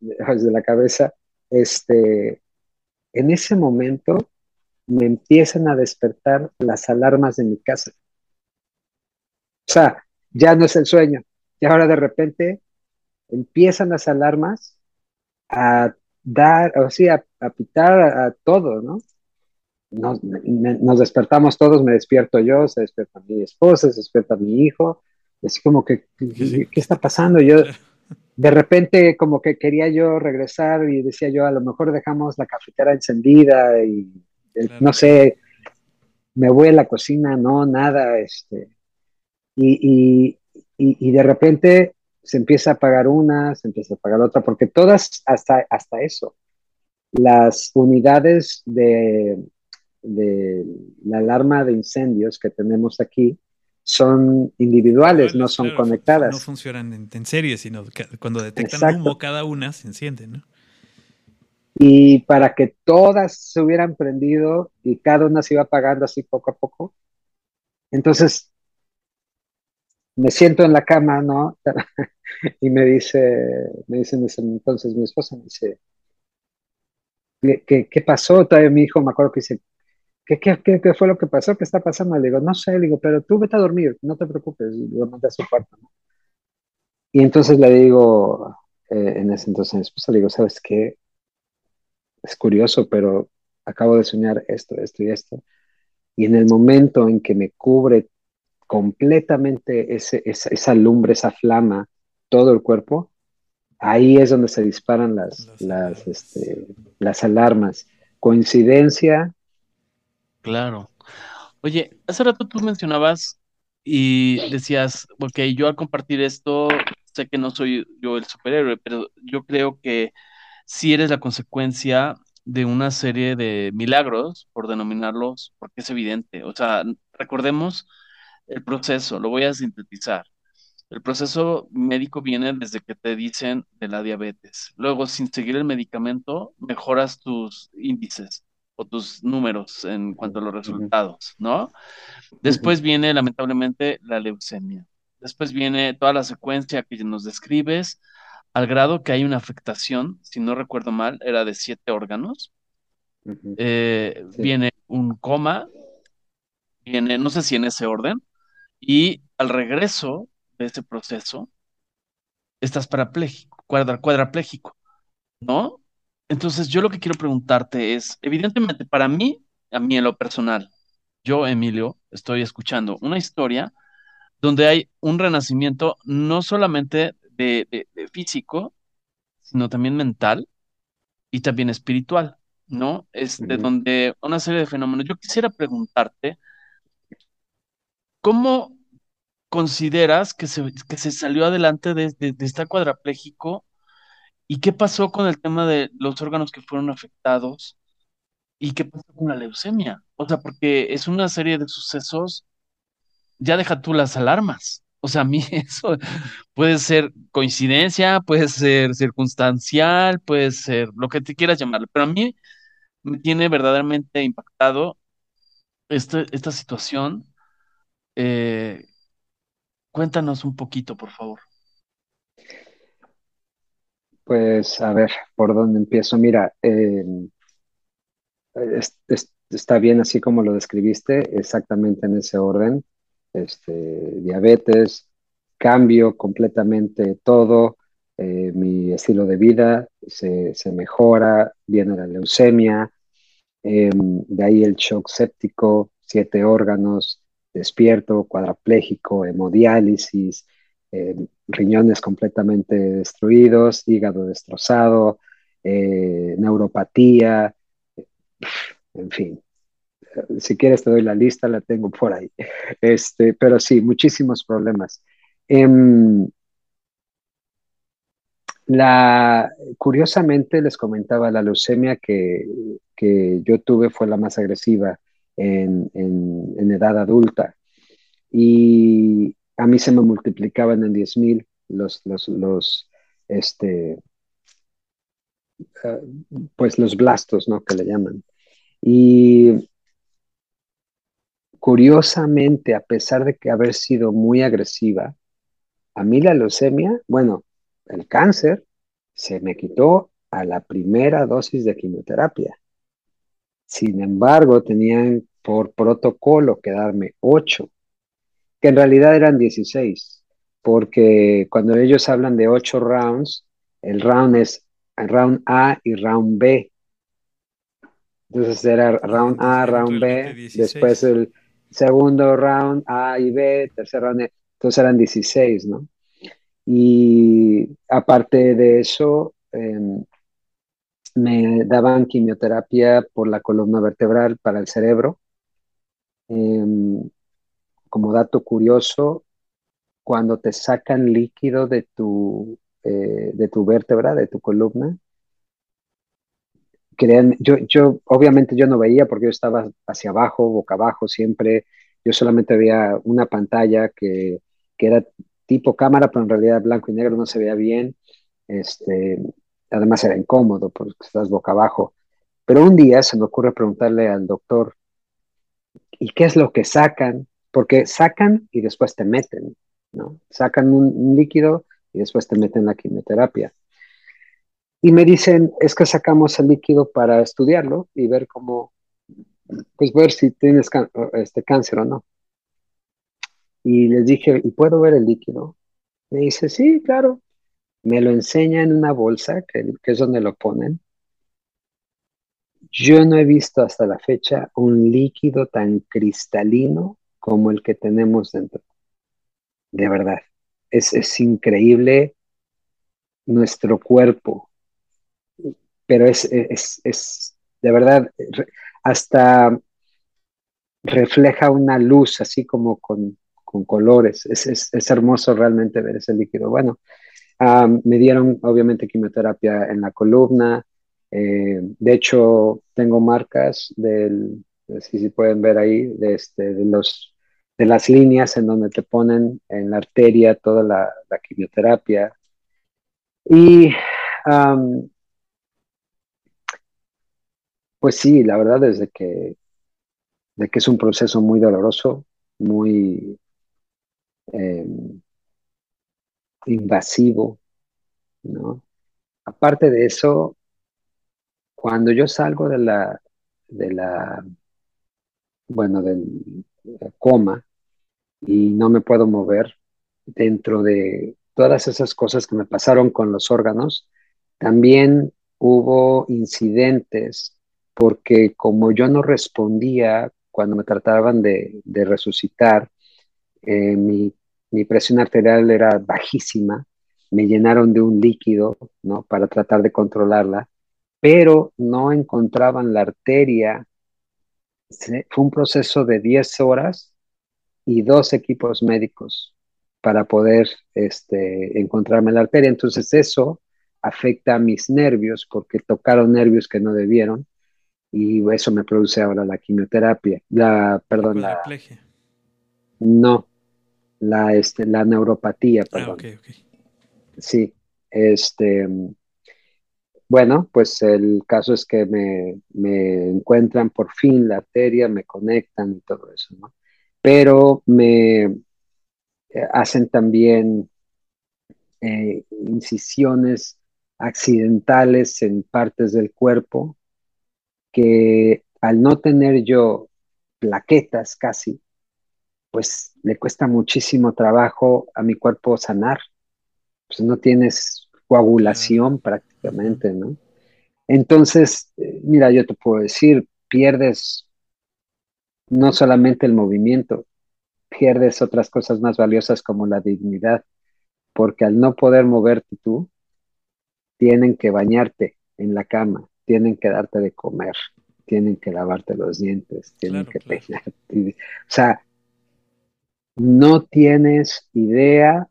de la cabeza, este, en ese momento me empiezan a despertar las alarmas de mi casa. O sea, ya no es el sueño. Y ahora de repente empiezan las alarmas a dar, o sea, a, pitar a, todo, ¿no? Nos, nos, despertamos todos, me despierto yo, se despierta mi esposa, se despierta mi hijo, así como que, ¿qué, está pasando? Yo, de repente como que quería yo regresar y decía yo, a lo mejor dejamos la cafetera encendida y eh, no sé, me voy a la cocina, no, nada, este, y, y, de repente se empieza a apagar una, se empieza a apagar otra, porque todas, hasta, hasta eso, las unidades de, de la alarma de incendios que tenemos aquí son individuales, no son conectadas. No funcionan en, serie, sino cuando detectan humo cada una se enciende, ¿no? Y para que todas se hubieran prendido y cada una se iba apagando así poco a poco, entonces me siento en la cama, ¿no? y me dice, me dice entonces mi esposa, me dice, ¿qué, qué pasó? Todavía mi hijo me acuerdo que dice, ¿Qué, qué, qué, fue lo que pasó? ¿Qué está pasando? Le digo, no sé, le digo, pero tú vete a dormir, no te preocupes, lo mandé a su cuarto. Y entonces le digo, eh, en ese entonces a mi esposa, le digo, ¿sabes qué? Es curioso, pero acabo de soñar esto, esto y esto. Y en el momento en que me cubre completamente ese, esa, esa lumbre, esa flama, todo el cuerpo, ahí es donde se disparan las, las, este, las alarmas. Coincidencia, Claro. Oye, hace rato tú mencionabas y decías, ok, yo al compartir esto, sé que no soy yo el superhéroe, pero yo creo que sí eres la consecuencia de una serie de milagros, por denominarlos, porque es evidente. O sea, recordemos el proceso, lo voy a sintetizar. El proceso médico viene desde que te dicen de la diabetes. Luego, sin seguir el medicamento, mejoras tus índices o tus números en cuanto a los resultados, ¿no? Después viene, lamentablemente, la leucemia. Después viene toda la secuencia que nos describes, al grado que hay una afectación, si no recuerdo mal, era de siete órganos. Eh, viene un coma, viene, no sé si en ese orden, y al regreso de ese proceso, estás parapléjico, cuadrapléjico, ¿no? Entonces, yo lo que quiero preguntarte es, evidentemente, para mí, a mí en lo personal, yo, Emilio, estoy escuchando una historia donde hay un renacimiento no solamente de, físico, sino también mental y también espiritual, ¿no? Este, donde una serie de fenómenos. Yo quisiera preguntarte, ¿cómo consideras que se, que se salió adelante de, de estar cuadrapléjico ¿Y qué pasó con el tema de los órganos que fueron afectados? ¿Y qué pasó con la leucemia? O sea, porque es una serie de sucesos, ya deja tú las alarmas. O sea, a mí eso puede ser coincidencia, puede ser circunstancial, puede ser lo que te quieras llamarlo, pero a mí me tiene verdaderamente impactado este, esta situación. Eh, cuéntanos un poquito, por favor. Pues a ver, ¿por dónde empiezo? Mira, em, está bien así como lo describiste, exactamente en ese orden. Este, diabetes, cambio completamente todo, eh, mi estilo de vida se, mejora, viene la leucemia, em, de ahí el shock séptico, siete órganos, despierto, cuadraplégico, hemodiálisis, em, riñones completamente destruidos, hígado destrozado, eh, neuropatía, en fin. Si quieres te doy la lista, la tengo por ahí. Este, pero sí, muchísimos problemas. Em, la, curiosamente les comentaba, la leucemia que, yo tuve fue la más agresiva en, en edad adulta. Y a mí se me multiplicaban en 10.000 los, los, los, este, ah, pues los blastos, ¿no? Que le llaman. Y curiosamente, a pesar de que haber sido muy agresiva, a mí la leucemia, bueno, el cáncer se me quitó a la primera dosis de quimioterapia. Sin embargo, tenían por protocolo que darme 8 que en realidad eran 16, porque cuando ellos hablan de 8 rounds, el round es round A y round B. Entonces era round A, round B, después el segundo round A y B, tercer round, e, entonces eran 16, ¿no? Y aparte de eso, em, me daban quimioterapia por la columna vertebral para el cerebro. Em, como dato curioso, cuando te sacan líquido de tu, eh, de tu vértebra, de tu columna, crean, yo, yo, obviamente yo no veía porque yo estaba hacia abajo, boca abajo siempre, yo solamente veía una pantalla que, que era tipo cámara, pero en realidad blanco y negro no se veía bien, este, además era incómodo porque estás boca abajo. Pero un día se me ocurre preguntarle al doctor, ¿y qué es lo que sacan? Porque sacan y después te meten, ¿no? Sacan un líquido y después te meten la quimioterapia. Y me dicen, es que sacamos el líquido para estudiarlo y ver cómo, pues ver si tienes este cáncer o no. Y les dije, ¿y puedo ver el líquido? Me dice, sí, claro. Me lo enseña en una bolsa, que, que es donde lo ponen. Yo no he visto hasta la fecha un líquido tan cristalino como el que tenemos dentro. De verdad. Es, es increíble nuestro cuerpo, pero es, es, es, de verdad, hasta refleja una luz así como con, con colores. Es, es, hermoso realmente ver ese líquido. Bueno, me dieron obviamente quimioterapia en la columna. Eh, de hecho, tengo marcas del, si, si pueden ver ahí, de, este, de, los, de las líneas en donde te ponen en la arteria toda la, quimioterapia. Y pues sí, la verdad es de que, de que es un proceso muy doloroso, muy em, invasivo, ¿no? Aparte de eso, cuando yo salgo de la, de la, bueno, del coma y no me puedo mover, dentro de todas esas cosas que me pasaron con los órganos, también hubo incidentes porque como yo no respondía cuando me trataban de, resucitar, eh, mi, presión arterial era bajísima, me llenaron de un líquido, ¿no? Para tratar de controlarla, pero no encontraban la arteria. Fue un proceso de 10 horas y dos equipos médicos para poder este, encontrarme la arteria. Entonces eso afecta a mis nervios porque tocaron nervios que no debieron y eso me produce ahora la quimioterapia, la, perdón, la, no, la, este, la neuropatía, ah, perdón. Sí, este, bueno, pues el caso es que me, me, encuentran por fin la arteria, me conectan y todo eso, ¿no? Pero me eh, hacen también eh, incisiones accidentales en partes del cuerpo que al no tener yo plaquetas casi, pues le cuesta muchísimo trabajo a mi cuerpo sanar. Pues no tienes coagulación prácticamente, ¿no? Entonces, eh, mira, yo te puedo decir, pierdes no solamente el movimiento, pierdes otras cosas más valiosas como la dignidad, porque al no poder moverte tú, tienen que bañarte en la cama, tienen que darte de comer, tienen que lavarte los dientes, tienen que peinarte. O sea, no tienes idea,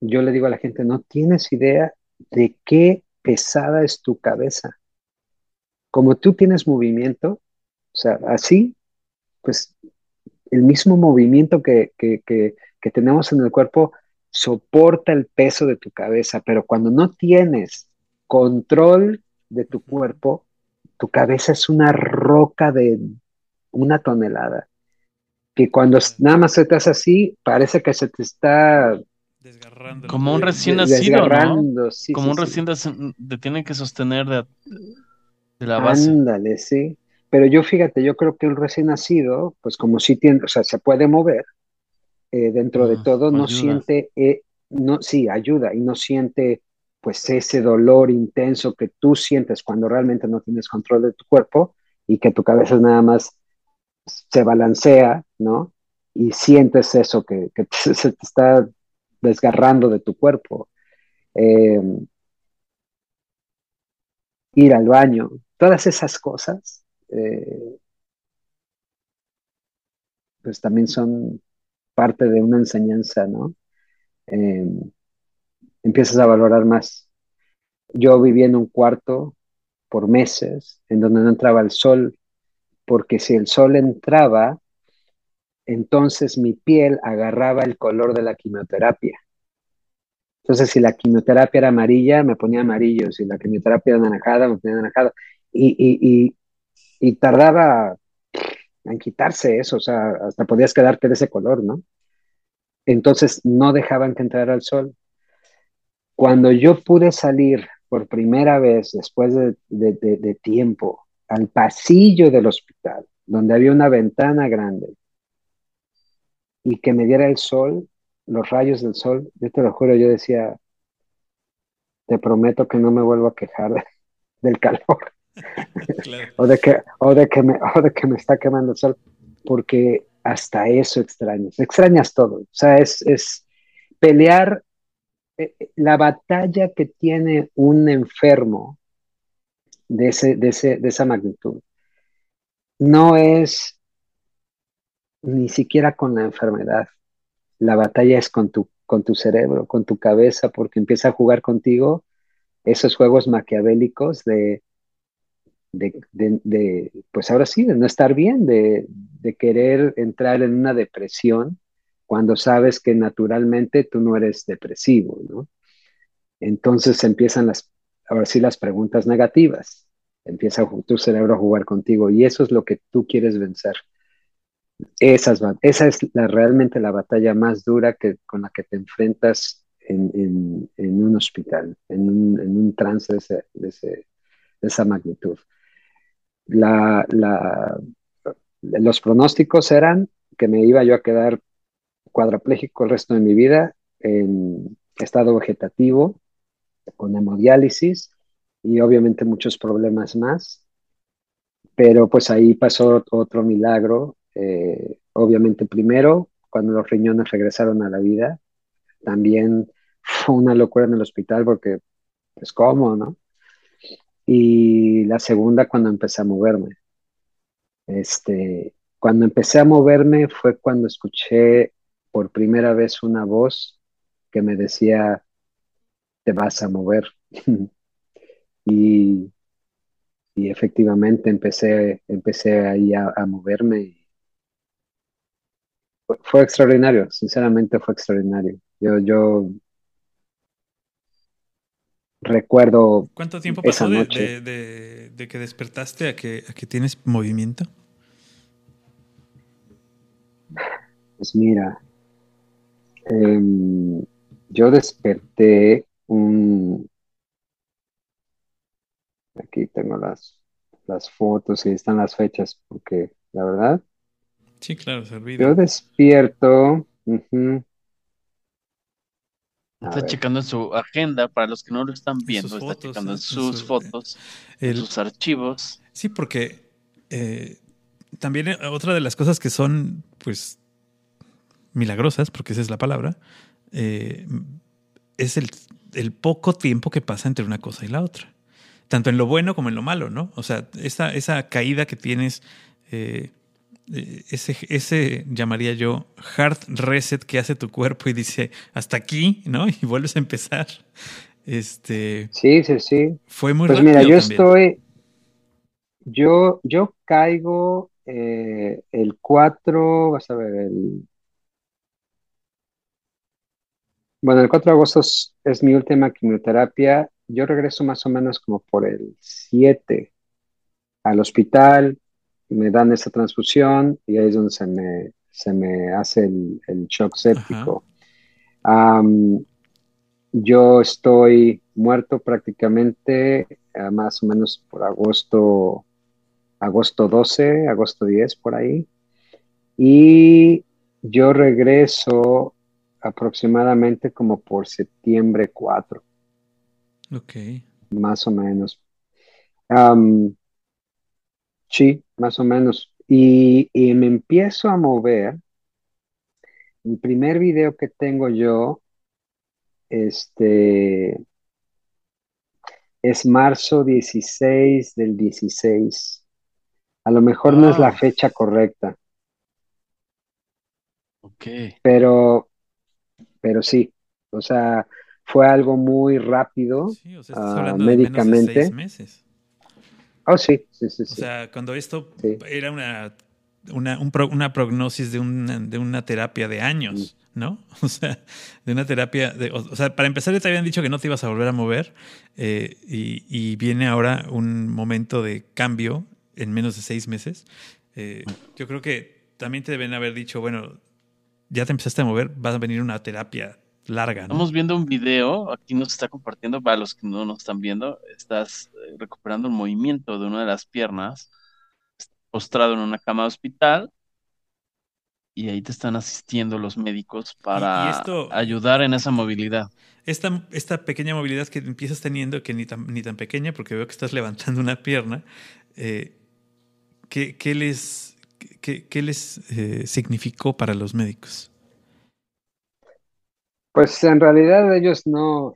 yo le digo a la gente, no tienes idea de qué pesada es tu cabeza. Como tú tienes movimiento, o sea, así, pues el mismo movimiento que, que, que, que tenemos en el cuerpo soporta el peso de tu cabeza, pero cuando no tienes control de tu cuerpo, tu cabeza es una roca de una tonelada, que cuando nada más se te hace así, parece que se te está desgarrando. Como un recién nacido, ¿no? Como un recién nacido, te tienen que sostener de, la base. Ándale, sí. Pero yo fíjate, yo creo que el recién nacido, pues como sí tiene, o sea, se puede mover eh, dentro de todo, no siente, eh, no, sí, ayuda y no siente pues ese dolor intenso que tú sientes cuando realmente no tienes control de tu cuerpo y que tu cabeza nada más se balancea, ¿no? Y sientes eso que, se te está desgarrando de tu cuerpo. eh, ir al baño, todas esas cosas, eh, pues también son parte de una enseñanza, ¿no? Eh, empiezas a valorar más. Yo viví en un cuarto por meses en donde no entraba el sol, porque si el sol entraba, entonces mi piel agarraba el color de la quimioterapia. Entonces, si la quimioterapia era amarilla, me ponía amarillo, si la quimioterapia era anaranjada, me ponía anaranjado. Y, y, tardaba en quitarse eso, o sea, hasta podías quedarte de ese color, ¿no? Entonces, no dejaban que entrara el sol. Cuando yo pude salir por primera vez, después de, de tiempo, al pasillo del hospital, donde había una ventana grande, y que me diera el sol, los rayos del sol, yo te lo juro, yo decía, te prometo que no me vuelvo a quejar del calor. o, de que, o, de que me, o de que me está quemando el sol, porque hasta eso extrañas, extrañas todo. O sea, es, es pelear eh, eh, la batalla que tiene un enfermo de, ese, de, ese, de esa magnitud. No es ni siquiera con la enfermedad, la batalla es con tu, con tu cerebro, con tu cabeza, porque empieza a jugar contigo esos juegos maquiavélicos de, de, pues ahora sí, de no estar bien, de, de querer entrar en una depresión cuando sabes que naturalmente tú no eres depresivo, ¿no? Entonces empiezan las, ahora sí, las preguntas negativas. Empieza tu cerebro a jugar contigo y eso es lo que tú quieres vencer. Esas, esa es la, realmente la batalla más dura que, con la que te enfrentas en, en, un hospital, en un, en un trance de, ese, de, esa magnitud. La, la, los pronósticos eran que me iba yo a quedar cuadraplégico el resto de mi vida, en estado vegetativo, con hemodiálisis y obviamente muchos problemas más. Pero pues ahí pasó otro milagro eh, obviamente primero, cuando los riñones regresaron a la vida, también fue una locura en el hospital porque, pues, ¿cómo, no? Y la segunda, cuando empecé a moverme. Este, cuando empecé a moverme fue cuando escuché por primera vez una voz que me decía, te vas a mover. y, y, efectivamente empecé, empecé ahí a moverme fue extraordinario, sinceramente fue extraordinario. Yo, yo recuerdo. ¿Cuánto tiempo pasó de, que despertaste a que, a que tienes movimiento? Pues mira, em, yo desperté un. Aquí tengo las, las fotos y están las fechas, porque la verdad Sí, claro, se Yo despierto. Está checando en su agenda, para los que no lo están viendo, está checando en sus fotos, en sus archivos. Sí, porque eh, también eh, otra de las cosas que son, pues, milagrosas, porque esa es la palabra, eh, es el, el, poco tiempo que pasa entre una cosa y la otra. Tanto en lo bueno como en lo malo, ¿no? O sea, esa, esa caída que tienes eh, ese, ese llamaría yo hard reset que hace tu cuerpo y dice hasta aquí, ¿no? Y vuelves a empezar. Este. Sí, sí, sí. Fue muy Pues mira, yo estoy. Yo, yo caigo eh, el 4, vas a ver, el. Bueno, el 4 de agosto es, es mi última quimioterapia. Yo regreso más o menos como por el 7 al hospital me dan esa transfusión y ahí es donde se me, se me hace el, el shock séptico. yo estoy muerto prácticamente eh, más o menos por agosto, agosto 12, agosto 10, por ahí. Y yo regreso aproximadamente como por septiembre 4. Ok. Más o menos. Sí, más o menos. Y, me empiezo a mover. El primer video que tengo yo este, es marzo 16 del 16. A lo mejor no es la Ah. fecha correcta, Ok. pero, pero sí, o sea, fue algo muy rápido. Sí, o sea, estás Ah, hablando de menos de médicamente. seis meses. Oh, sí, sí, sí, O sí. sea, cuando esto Sí. era una, una, un pro- una prognosis de una, de una terapia de años, ¿no? O sea, de una terapia, de, o, o sea, para empezar ya te habían dicho que no te ibas a volver a mover eh, y, y viene ahora un momento de cambio en menos de seis meses. Eh, yo creo que también te deben haber dicho, bueno, ya te empezaste a mover, va a venir una terapia larga, ¿no? Estamos viendo un video, aquí nos está compartiendo, para los que no nos están viendo, estás eh, recuperando el movimiento de una de las piernas, postrado en una cama de hospital y ahí te están asistiendo los médicos para esto- ayudar en esa movilidad. Esta, esta pequeña movilidad que empiezas teniendo, que ni tan, ni tan pequeña, porque veo que estás levantando una pierna, eh, ¿qué, qué les, qué, qué les eh, significó para los médicos? Pues en realidad ellos no,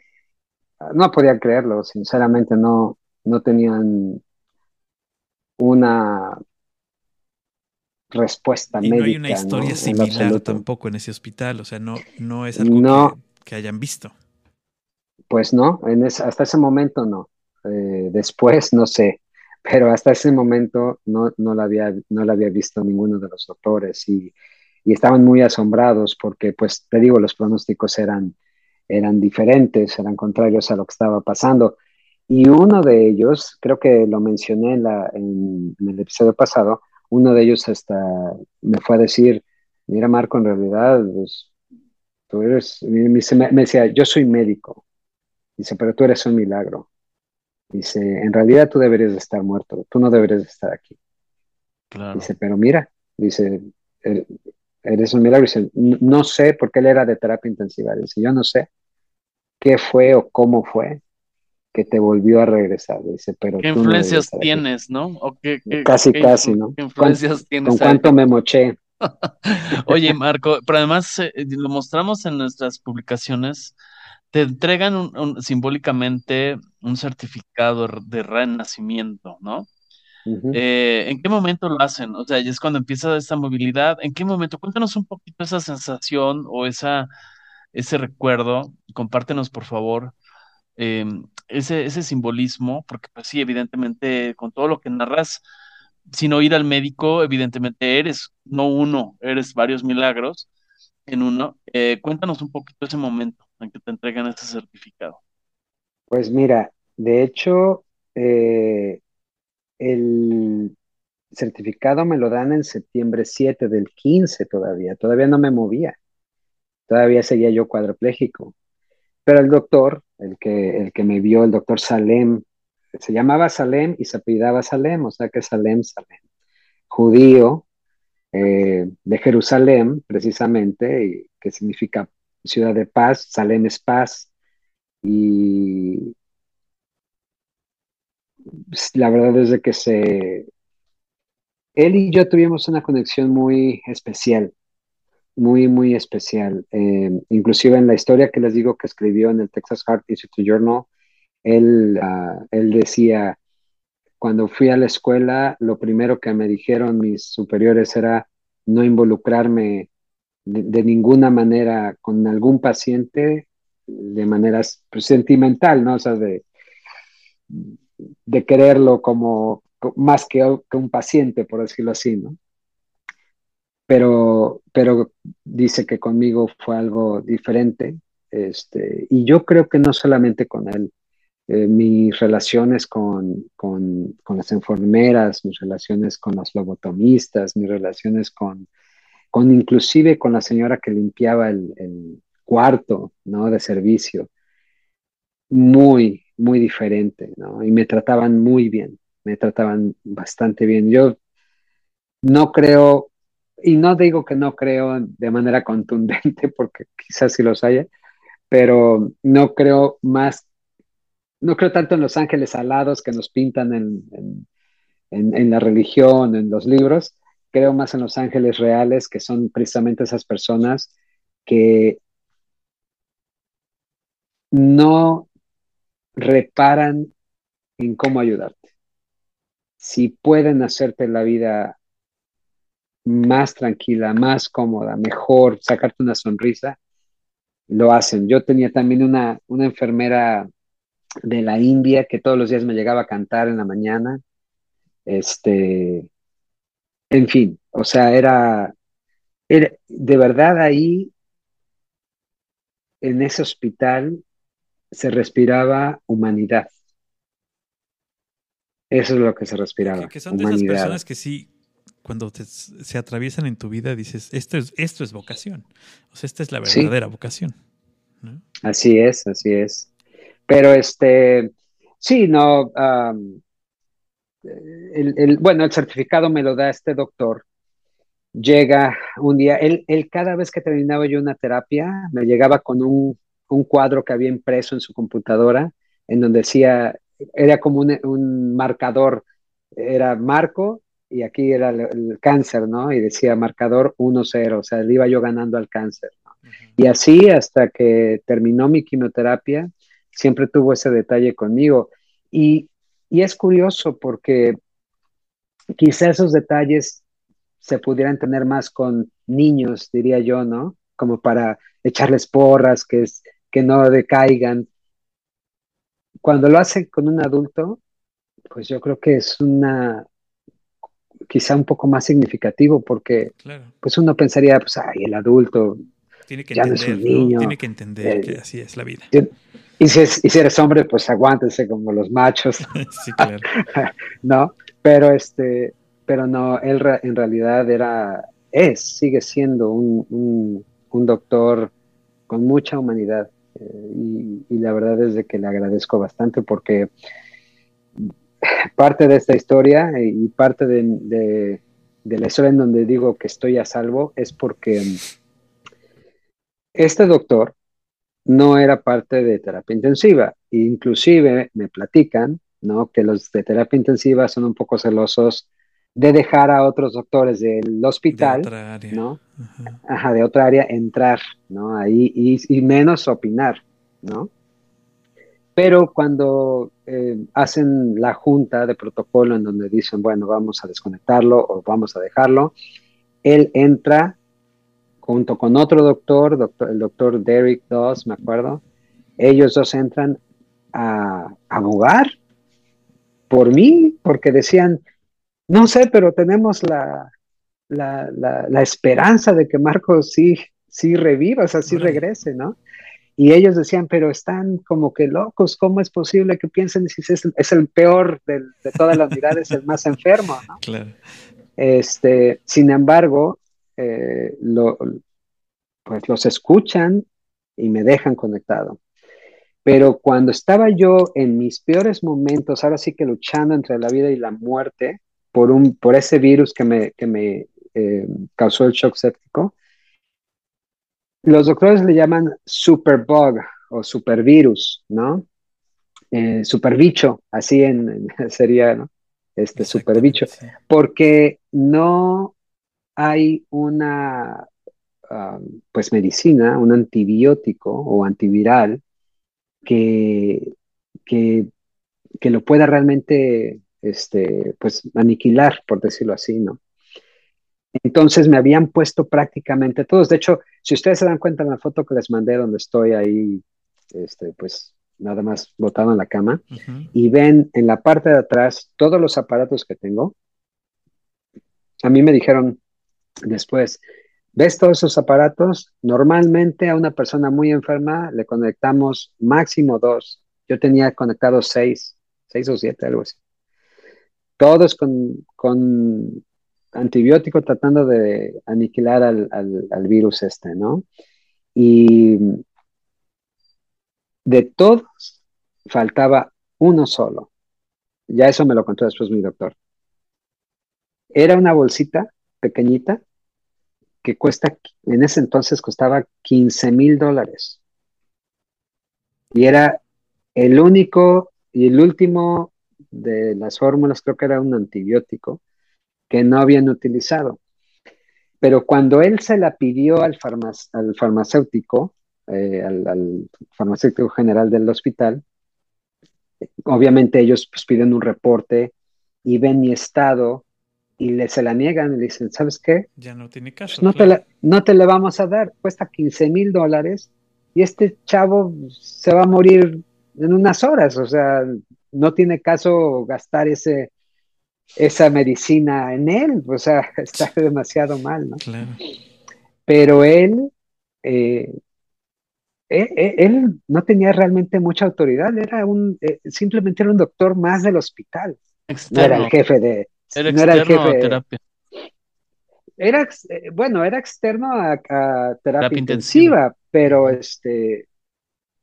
no podían creerlo, sinceramente no, no tenían una respuesta Y no hay médica, una ¿no? historia En lo similar absoluto. tampoco en ese hospital, o sea, no, no es algo No. que, que hayan visto. Pues no, en ese- hasta ese momento no. Eh, después no sé, pero hasta ese momento no, no la había, no la había visto ninguno de los doctores y, y estaban muy asombrados porque, pues te digo, los pronósticos eran, eran diferentes, eran contrarios a lo que estaba pasando. Y uno de ellos, creo que lo mencioné en, la, en, en el episodio pasado, uno de ellos hasta me fue a decir, mira Marco, en realidad, pues, tú eres, me, decía, yo soy médico. Dice, pero tú eres un milagro. Dice, en realidad tú deberías de estar muerto, tú no deberías de estar aquí. Claro. Dice, pero mira, dice, "er- eres un milagro. Dice, "No- sé, porque él era de terapia intensiva. Dice, yo no sé qué fue o cómo fue que te volvió a regresar. Dice, pero ¿Qué tú influencias estar aquí". tienes, no? ¿O qué, qué- Casi, qué casi, ¿no? ¿Qué influencias tienes ¿Con ahí? cuánto me moché? Oye, Marco, pero además eh, lo mostramos en nuestras publicaciones. Te entregan un- un- simbólicamente un certificado de renacimiento, ¿no? Eh, ¿en qué momento lo hacen? O sea, ya es cuando empieza esta movilidad. ¿En qué momento? Cuéntanos un poquito esa sensación o esa, ese recuerdo. Compártenos, por favor, eh, ese, ese simbolismo, porque pues sí, evidentemente, con todo lo que narras, sin oír al médico, evidentemente eres no uno, eres varios milagros en uno. Eh, cuéntanos un poquito ese momento en que te entregan ese certificado. Pues mira, de hecho, eh, el certificado me lo dan en septiembre 7 del 15 todavía, todavía no me movía, todavía seguía yo cuadripléjico. Pero el doctor, el que, el que me vio, el doctor Salem, se llamaba Salem y se apellidaba Salem, o sea que Salem, Salem, judío eh, de Jerusalén, precisamente, y que significa ciudad de paz, Salem es paz, y la verdad es de que se... Él y yo tuvimos una conexión muy especial, muy, muy especial. Eh, inclusive en la historia que les digo que escribió en el Texas Heart Institute Journal, él, uh, él decía, cuando fui a la escuela, lo primero que me dijeron mis superiores era no involucrarme de, de ninguna manera con algún paciente de manera pues, sentimental, ¿no? O sea, de, de quererlo como más que, un paciente, por decirlo así, ¿no? Pero, pero dice que conmigo fue algo diferente, este, y yo creo que no solamente con él, eh, mis relaciones con, con, con, las enfermeras, mis relaciones con las lobotomistas, mis relaciones con, con inclusive con la señora que limpiaba el, el cuarto, ¿no? De servicio, muy, muy diferente, ¿no? Y me trataban muy bien, me trataban bastante bien. Yo no creo, y no digo que no creo de manera contundente, porque quizás sí los haya, pero no creo más, no creo tanto en los ángeles alados que nos pintan en, en, en, en la religión, en los libros, creo más en los ángeles reales, que son precisamente esas personas que no reparan en cómo ayudarte. Si pueden hacerte la vida más tranquila, más cómoda, mejor, sacarte una sonrisa, lo hacen. Yo tenía también una, una enfermera de la India que todos los días me llegaba a cantar en la mañana. Este, en fin, o sea, era, era de verdad ahí, en ese hospital, se respiraba humanidad. Eso es lo que se respiraba. Que, son de esas personas que sí, cuando se atraviesan en tu vida, dices, esto es, esto es vocación. O sea, esta es la verdadera vocación. Así es, así es. Pero este, sí, no, el, bueno, el certificado me lo da este doctor. Llega un día, él, él cada vez que terminaba yo una terapia, me llegaba con un, un cuadro que había impreso en su computadora, en donde decía, era como un, marcador, era Marco y aquí era el, cáncer, ¿no? Y decía marcador 1-0, o sea, le iba yo ganando al cáncer. Y así hasta que terminó mi quimioterapia, siempre tuvo ese detalle conmigo. Y, y es curioso porque quizá esos detalles se pudieran tener más con niños, diría yo, ¿no? Como para echarles porras, que, es, que no decaigan. Cuando lo hace con un adulto, pues yo creo que es una, quizá un poco más significatiero porque pues uno pensaría, pues, ay, el adulto tiene que ya entender, no es un niño. Tiene que entender eh, que así es la vida. Y si, y si, eres hombre, pues aguántense como los machos. sí, claro. no, pero este, pero no, él en realidad era, es, sigue siendo un, un, doctor con mucha humanidad. Y, la verdad es de que le agradezco bastante porque parte de esta historia y parte de, la historia en donde digo que estoy a salvo es porque este doctor no era parte de terapia intensiva. Inclusive me platican, ¿no? Que los de terapia intensiva son un poco celosos de dejar a otros doctores del hospital, ¿no? Ajá. de otra área entrar, ¿no? Ahí y, y menos opinar, ¿no? Pero cuando eh, hacen la junta de protocolo en donde dicen, bueno, vamos a desconectarlo o vamos a dejarlo, él entra junto con otro doctor, doctor el doctor Derek Doss, me acuerdo, ellos dos entran a abogar por mí, porque decían, no sé, pero tenemos la, la, la, esperanza de que Marcos sí, sí reviva, o sea, sí regrese, ¿no? Y ellos decían, pero están como que locos, ¿cómo es posible que piensen si es, el peor de, todas las unidades, el más enfermo? Claro. Este, sin embargo, eh, pues los escuchan y me dejan conectado. Pero cuando estaba yo en mis peores momentos, ahora sí que luchando entre la vida y la muerte por, un, por ese virus que me, que me eh, causó el shock séptico, los doctores le llaman superbug o supervirus, ¿no? Eh, superbicho, así en, sería, ¿no? Este superbicho, porque no hay una, um, pues, medicina, un antibiótico o antiviral que, que, que lo pueda realmente, este, pues, aniquilar, por decirlo así, ¿no? Entonces me habían puesto prácticamente todos. De hecho, si ustedes se dan cuenta en la foto que les mandé donde estoy ahí, este, pues nada más botado en la cama, y ven en la parte de atrás todos los aparatos que tengo, a mí me dijeron después, ¿ves todos esos aparatos? Normalmente a una persona muy enferma le conectamos máximo dos. Yo tenía conectados seis, seis o siete, algo así. Todos con, antibiótico tratando de aniquilar al, virus este, ¿no? Y de todos faltaba uno solo. Ya eso me lo contó después mi doctor. Era una bolsita pequeñita que cuesta, en ese entonces costaba 15 mil dólares. Y era el único y el último de las fórmulas, creo que era un antibiótico, que no habían utilizado. Pero cuando él se la pidió al, al farmacéutico, eh, al, farmacéutico general del hospital. Obviamente ellos pues, piden un reporte y ven mi estado y le, se la niegan y le dicen, ¿sabes qué? Ya no tiene caso. no, te la, no te le vamos a dar, cuesta 15 mil dólares y este chavo se va a morir en unas horas, o sea, no tiene caso gastar ese, esa medicina en él, o sea, está demasiado mal, ¿no? Claro. Pero él, eh, eh, eh, él, no tenía realmente mucha autoridad, era un, simplemente era un doctor más del hospital. No era el jefe de... Era no era el externo a jefe, terapia. era, bueno, era externo a, a terapia, Terapia intensiva, pero este,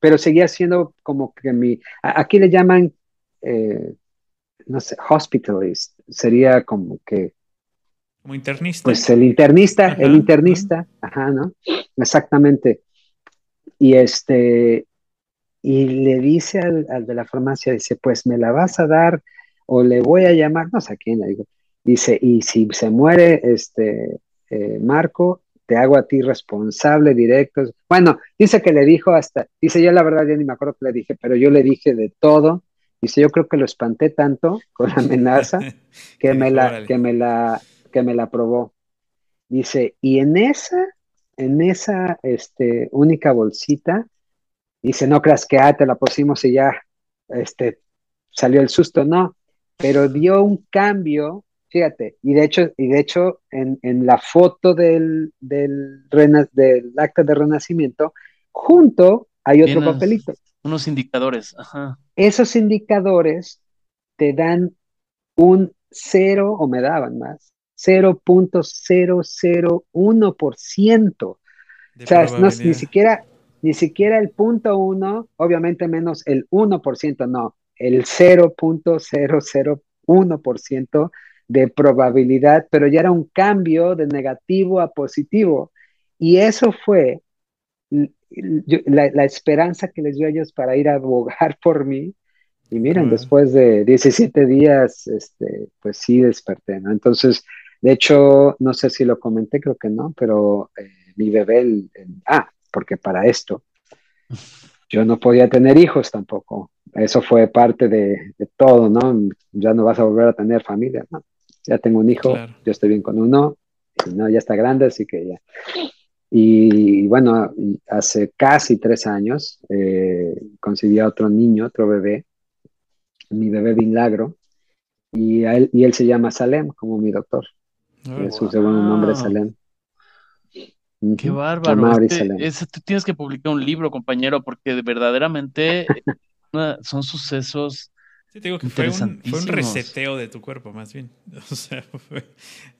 pero seguía siendo como que mi, aquí le llaman, eh, no sé, hospitalist, sería como que, Como internista. pues el internista, Ajá, el internista, ajá, ¿no? Exactamente. Y este, y le dice al, al de la farmacia, dice, pues me la vas a dar o le voy a llamar, no sé a quién le digo. Dice, y si se muere este eh, Marco, te hago a ti responsable directo. Bueno, dice que le dijo hasta, dice yo la verdad ya ni me acuerdo que le dije, pero yo le dije de todo. Dice, yo creo que lo espanté tanto con la amenaza que me la, que me la, que me la probó. Dice, y en esa, en esa este, única bolsita, dice, no creas que ah, te la pusimos y ya este, salió el susto, no, pero dio un cambio, fíjate, y de hecho, y de hecho en, en la foto del, del, rena- del acta de renacimiento, junto hay otro papelito. Unos indicadores. Ajá. Esos indicadores te dan un cero, o me daban más, 0.001%. De O sea, no ni siquiera, ni siquiera el punto uno, obviamente menos el 1%, no, el 0.001% de probabilidad, pero ya era un cambio de negativo a positivo. Y eso fue la, la esperanza que les dio a ellos para ir a abogar por mí. Y miren, Wow. después de 17 días, este, pues sí desperté, ¿no? Entonces, de hecho, no sé si lo comenté, creo que no, pero eh, mi bebé, el- el- ah, porque para esto yo no podía tener hijos tampoco. Eso fue parte de, de todo, ¿no? Ya no vas a volver a tener familia, ¿no? Ya tengo un hijo, Claro. yo estoy bien con uno, y no, ya está grande, así que ya. Y bueno, hace casi tres años eh, concebí a otro niño, otro bebé, mi bebé Milagro, y, a él, y él se llama Salem, como mi doctor. Órale. Es su segundo nombre, Wow. Salem. Qué bárbaro. Este- Salem. ese- tú tienes que publicar un libro, compañero, porque verdaderamente eh, una- son sucesos. Sí, te digo que fue un, fue un reseteo de tu cuerpo, más bien. O sea, fue,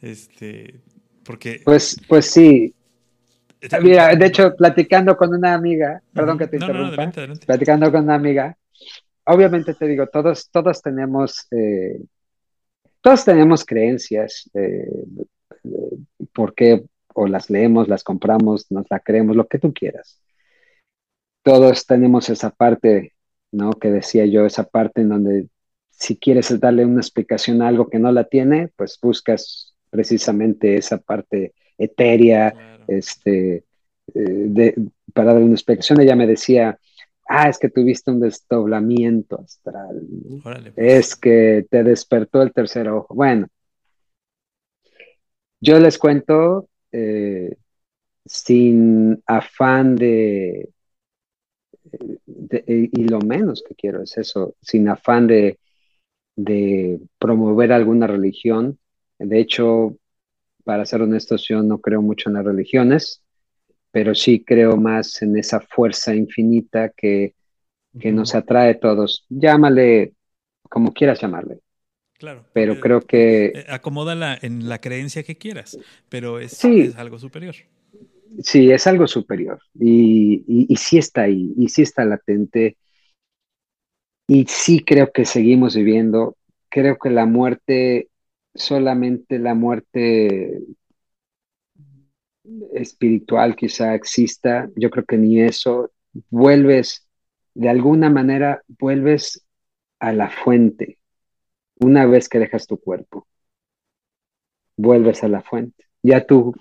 este, porque... Pues, pues sí. Mira, de hecho, platicando con una amiga, perdón que te No, no, no, interrumpa, adelante, adelante. platicando con una amiga, obviamente te digo, todos, todos tenemos, eh, todos tenemos creencias, eh, porque o las leemos, las compramos, nos la creemos, lo que tú quieras. Todos tenemos esa parte, ¿no? Que decía yo, esa parte en donde si quieres darle una explicación a algo que no la tiene, pues buscas precisamente esa parte etérea, Claro. este, eh, de, para dar una explicación, ella me decía, ah, es que tuviste un desdoblamiento astral, ¿no? Órale, pues. es que te despertó el tercer ojo. Bueno, yo les cuento eh, sin afán de, de- y lo menos que quiero es eso, sin afán de, de promover alguna religión. De hecho, para ser honestos, yo no creo mucho en las religiones, pero sí creo más en esa fuerza infinita que, que nos atrae a todos. Llámale como quieras llamarle, Claro. pero porque, creo que eh, acomódala en la creencia que quieras, pero es, Sí. es algo superior. sí, es algo superior y, y, y sí está ahí, y sí está latente, y sí creo que seguimos viviendo. Creo que la muerte, solamente la muerte espiritual quizá exista, yo creo que ni eso, vuelves, de alguna manera, vuelves a la fuente una vez que dejas tu cuerpo, vuelves a la fuente. Ya tú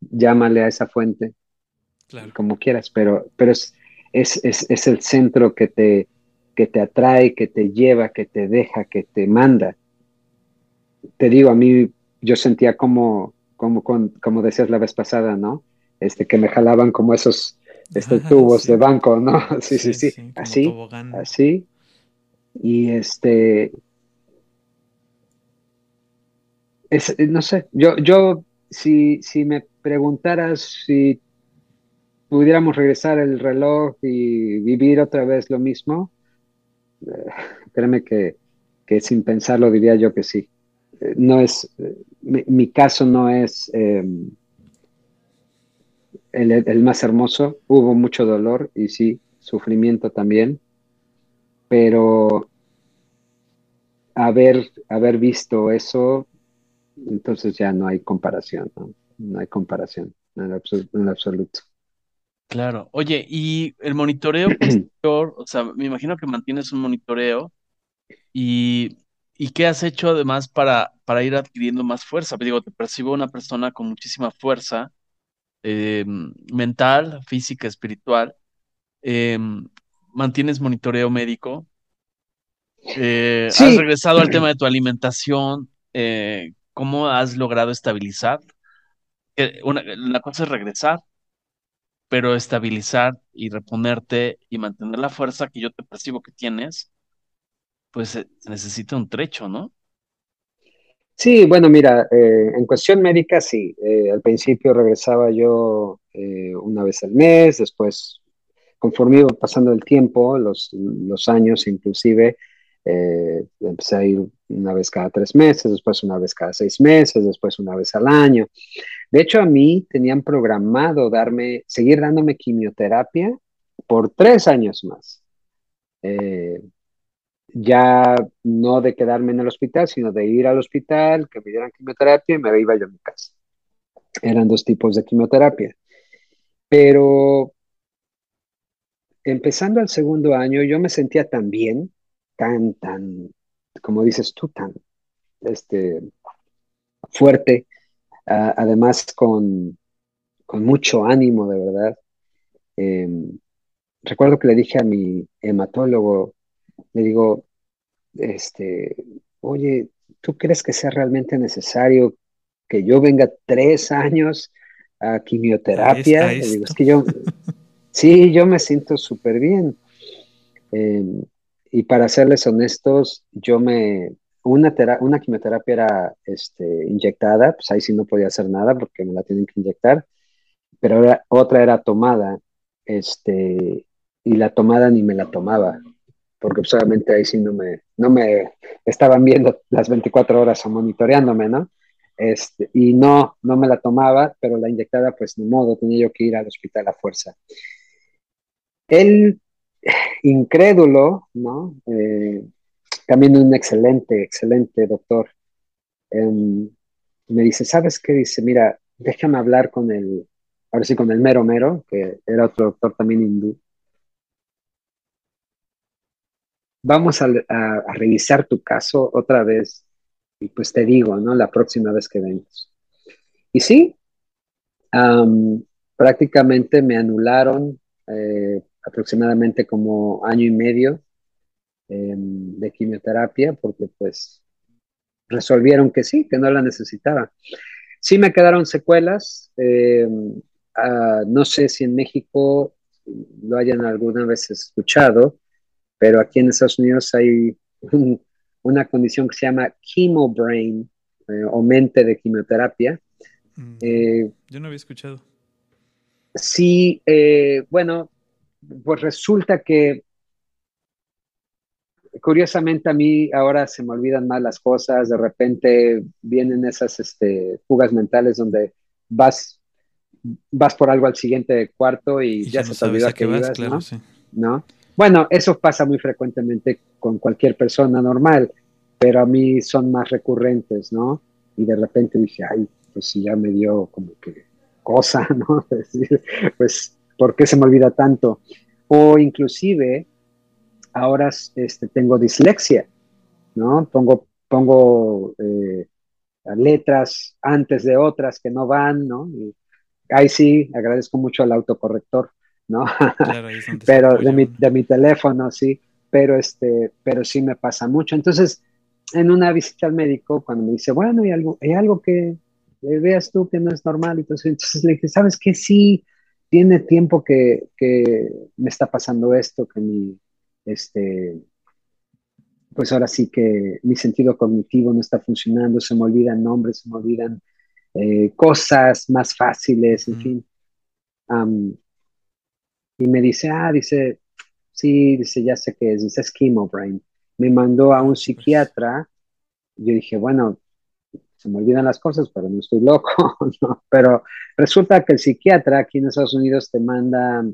llámale a esa fuente, como quieras, pero, pero es, es, es, el centro que te, que te atrae, que te lleva, que te deja, que te manda. Te digo, a mí yo sentía como, como, como decías la vez pasada, ¿no? Este, que me jalaban como esos estos tubos de banco, ¿no? Sí, sí, sí, así, así. Y este, es, no sé, yo, yo, si, si me preguntaras si pudiéramos regresar el reloj y vivir otra vez lo mismo, eh, créeme que, sin pensarlo diría yo que sí. No es, eh, mi, caso no es em, el, más hermoso, hubo mucho dolor y sí, sufrimiento también, pero haber, haber visto eso, entonces ya no hay comparación, no, hay comparación en, en absoluto. Claro. Oye, y el monitoreo o sea, me imagino que mantienes un monitoreo y, qué has hecho además para, para ir adquiriendo más fuerza. Digo, te percibo una persona con muchísima fuerza eh, mental, física, espiritual. Eh, mantienes monitoreo médico. Eh, has regresado al tema de tu alimentación. ¿Cómo has logrado estabilizar? Una, la cosa es regresar, pero estabilizar y reponerte y mantener la fuerza que yo te percibo que tienes, pues necesita un trecho, ¿no? Sí, bueno, mira, eh, en cuestión médica, sí. Eh, al principio regresaba yo eh, una vez al mes, después, conforme iba pasando el tiempo, los, los años inclusive, empecé a ir una vez cada tres meses, después una vez cada seis meses, después una vez al año. De hecho, a mí tenían programado darme, seguir dándome quimioterapia por tres años más. Ya no de quedarme en el hospital, sino de ir al hospital, que me dieran quimioterapia y me iba yo a mi casa. Eran dos tipos de quimioterapia. Pero empezando el segundo año, yo me sentía tan bien, tan, tan, como dices tú, tan este, fuerte, además con, mucho ánimo, de verdad. Em, recuerdo que le dije a mi hematólogo, le digo, este, oye, ¿tú crees que sea realmente necesario que yo venga tres años a quimioterapia? Le digo, es que yo, sí, yo me siento súper bien. Em, y para serles honestos, yo me, una, una quimioterapia era este, inyectada, pues ahí sí no podía hacer nada porque me la tienen que inyectar, pero otra era tomada, este, y la tomada ni me la tomaba porque pues, ahí sí no me, no me estaban viendo las 24 horas o monitoreándome, ¿no? Este, y no, no me la tomaba, pero la inyectada, pues ni modo, tenía yo que ir al hospital a fuerza. Él, incrédulo, ¿no? Eh, también un excelente, excelente doctor, em, me dice, ¿sabes qué? Dice, mira, déjame hablar con el, ahora sí, con el mero mero, que era otro doctor también hindú, vamos a, revisar tu caso otra vez y pues te digo, ¿no? La próxima vez que vengas. Y sí, prácticamente me anularon eh, aproximadamente como año y medio em, de quimioterapia porque pues resolvieron que sí, que no la necesitaba. Sí me quedaron secuelas. Em, ah, no sé si en México lo hayan alguna vez escuchado, pero aquí en Estados Unidos hay una condición que se llama chemobrain eh, o mente de quimioterapia. Mm, eh, yo no había escuchado. Sí, eh, bueno, pues resulta que curiosamente a mí ahora se me olvidan más las cosas, de repente vienen esas este, fugas mentales donde vas, vas por algo al siguiente cuarto y, ya, se te olvida que vas, ¿no? ¿no? Bueno, eso pasa muy frecuentemente con cualquier persona normal, pero a mí son más recurrentes, ¿no? Y de repente dije, ay, pues si ya me dio como que cosa, ¿no? pues, ¿por qué se me olvida tanto? O inclusive, ahora este, tengo dislexia, ¿no? Pongo, pongo eh, letras antes de otras que no van, ¿no? ahí sí, agradezco mucho al autocorrector, ¿no? pero de mi, de mi, teléfono, sí, pero, este, pero sí me pasa mucho. Entonces, en una visita al médico, cuando me dice, bueno, hay algo, hay algo que veas tú que no es normal, entonces, entonces le dije, ¿sabes qué? Sí, tiene tiempo que, que me está pasando esto, que mi, este, pues ahora sí que mi sentido cognitivo no está funcionando, se me olvidan nombres, se me olvidan eh, cosas más fáciles, en fin. Y me dice, ah, dice, sí, dice, ya sé que es, dice, es brain. Me mandó a un psiquiatra. Yo dije, bueno, se me olvidan las cosas, pero no estoy loco, Pero resulta que el psiquiatra aquí en Estados Unidos te manda,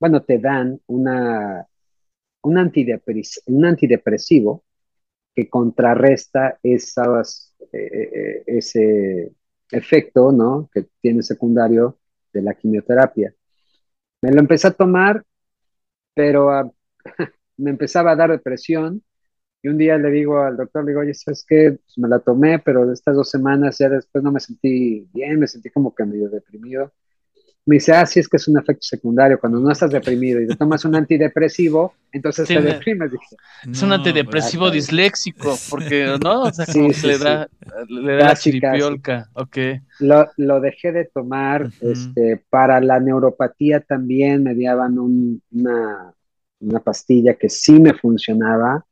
bueno, te dan una, un, un antidepresivo que contrarresta esas, eh, eh, ese efecto ¿no? que tiene secundario de la quimioterapia. Me lo empecé a tomar, pero ah, me empezaba a dar depresión. Y un día le digo al doctor, le digo, oye, ¿sabes qué? Pues me la tomé, pero estas dos semanas ya después no me sentí bien, me sentí como que medio deprimido me dice, ah, sí, es que es un efecto secundario. Cuando no estás deprimido y te tomas un antidepresivo, entonces te deprimes. es un antidepresivo disléxico, porque, ¿no? O sea, como le, Da, le da la chiripiolca. Ok. Lo, lo, dejé de tomar. este, para la neuropatía también me daban una, una pastilla que sí me funcionaba,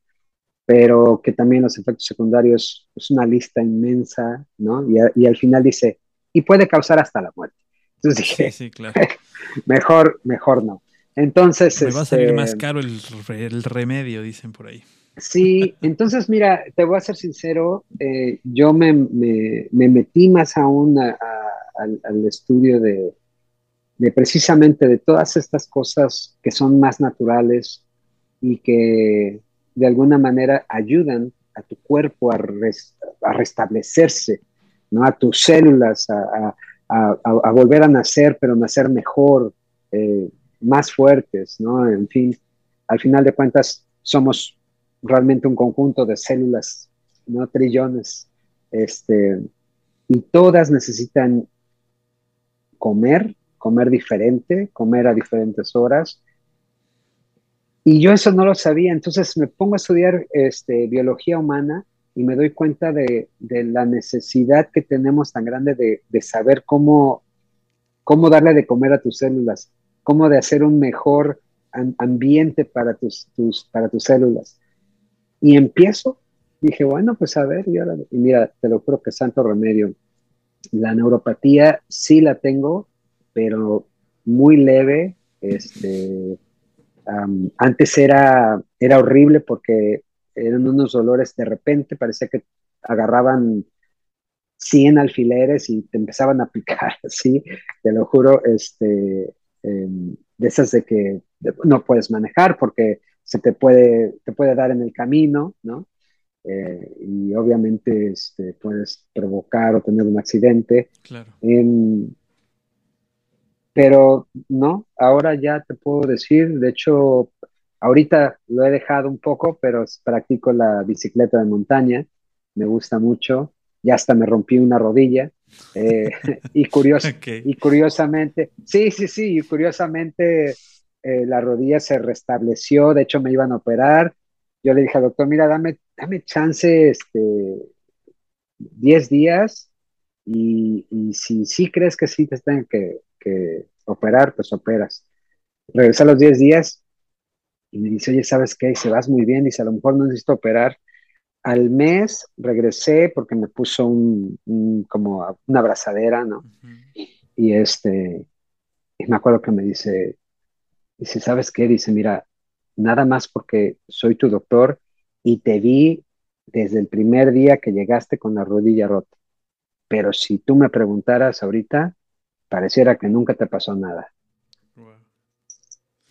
pero que también los efectos secundarios es una lista inmensa, ¿no? Y, y al final dice, y puede causar hasta la muerte. Entonces dije, sí, claro. mejor, mejor no. Entonces. Me va a salir más este, caro el, remedio, dicen por ahí. Sí, entonces mira, te voy a ser sincero, eh, yo me, metí más aún al, estudio de, precisamente de todas estas cosas que son más naturales y que de alguna manera ayudan a tu cuerpo a, a restablecerse, ¿no? a tus células, a, a, volver a nacer, pero nacer mejor, eh, más fuertes, ¿no? En fin, al final de cuentas somos realmente un conjunto de células, ¿no? Trillones, este, y todas necesitan comer, comer diferente, comer a diferentes horas. Y yo eso no lo sabía, entonces me pongo a estudiar este, biología humana y me doy cuenta de, la necesidad que tenemos tan grande de, saber cómo, cómo darle de comer a tus células, cómo de hacer un mejor ambiente para tus, tus, para tus células. Y empiezo, dije, bueno, pues a ver, y, mira, te lo juro que santo remedio. La neuropatía sí la tengo, pero muy leve. Este, antes era, era horrible porque eran unos dolores de repente, parecía que agarraban 100 alfileres y te empezaban a picar, así, te lo juro, este, em, de esas de que no puedes manejar porque se te puede, te puede dar en el camino, ¿no? Eh, y obviamente este, puedes provocar o tener un accidente. Claro. Em, pero no, ahora ya te puedo decir, de hecho, Ahorita lo he dejado un poco, pero practico la bicicleta de montaña, me gusta mucho, ya hasta me rompí una rodilla. Eh, y, y curiosamente, sí, sí, sí, y curiosamente eh, la rodilla se restableció, de hecho me iban a operar. Yo le dije al doctor, mira, dame, dame chance, este, 10 días y, si sí crees que sí te tengan que, que, operar, pues operas. Regresé a los 10 días y me dice, oye, ¿sabes qué? se vas muy bien, dice, a lo mejor no necesito operar. Al mes regresé porque me puso un, como una abrazadera, ¿no? Y este, y me acuerdo que me dice, dice, ¿sabes qué? Dice, mira, nada más porque soy tu doctor y te vi desde el primer día que llegaste con la rodilla rota. Pero si tú me preguntaras ahorita, pareciera que nunca te pasó nada.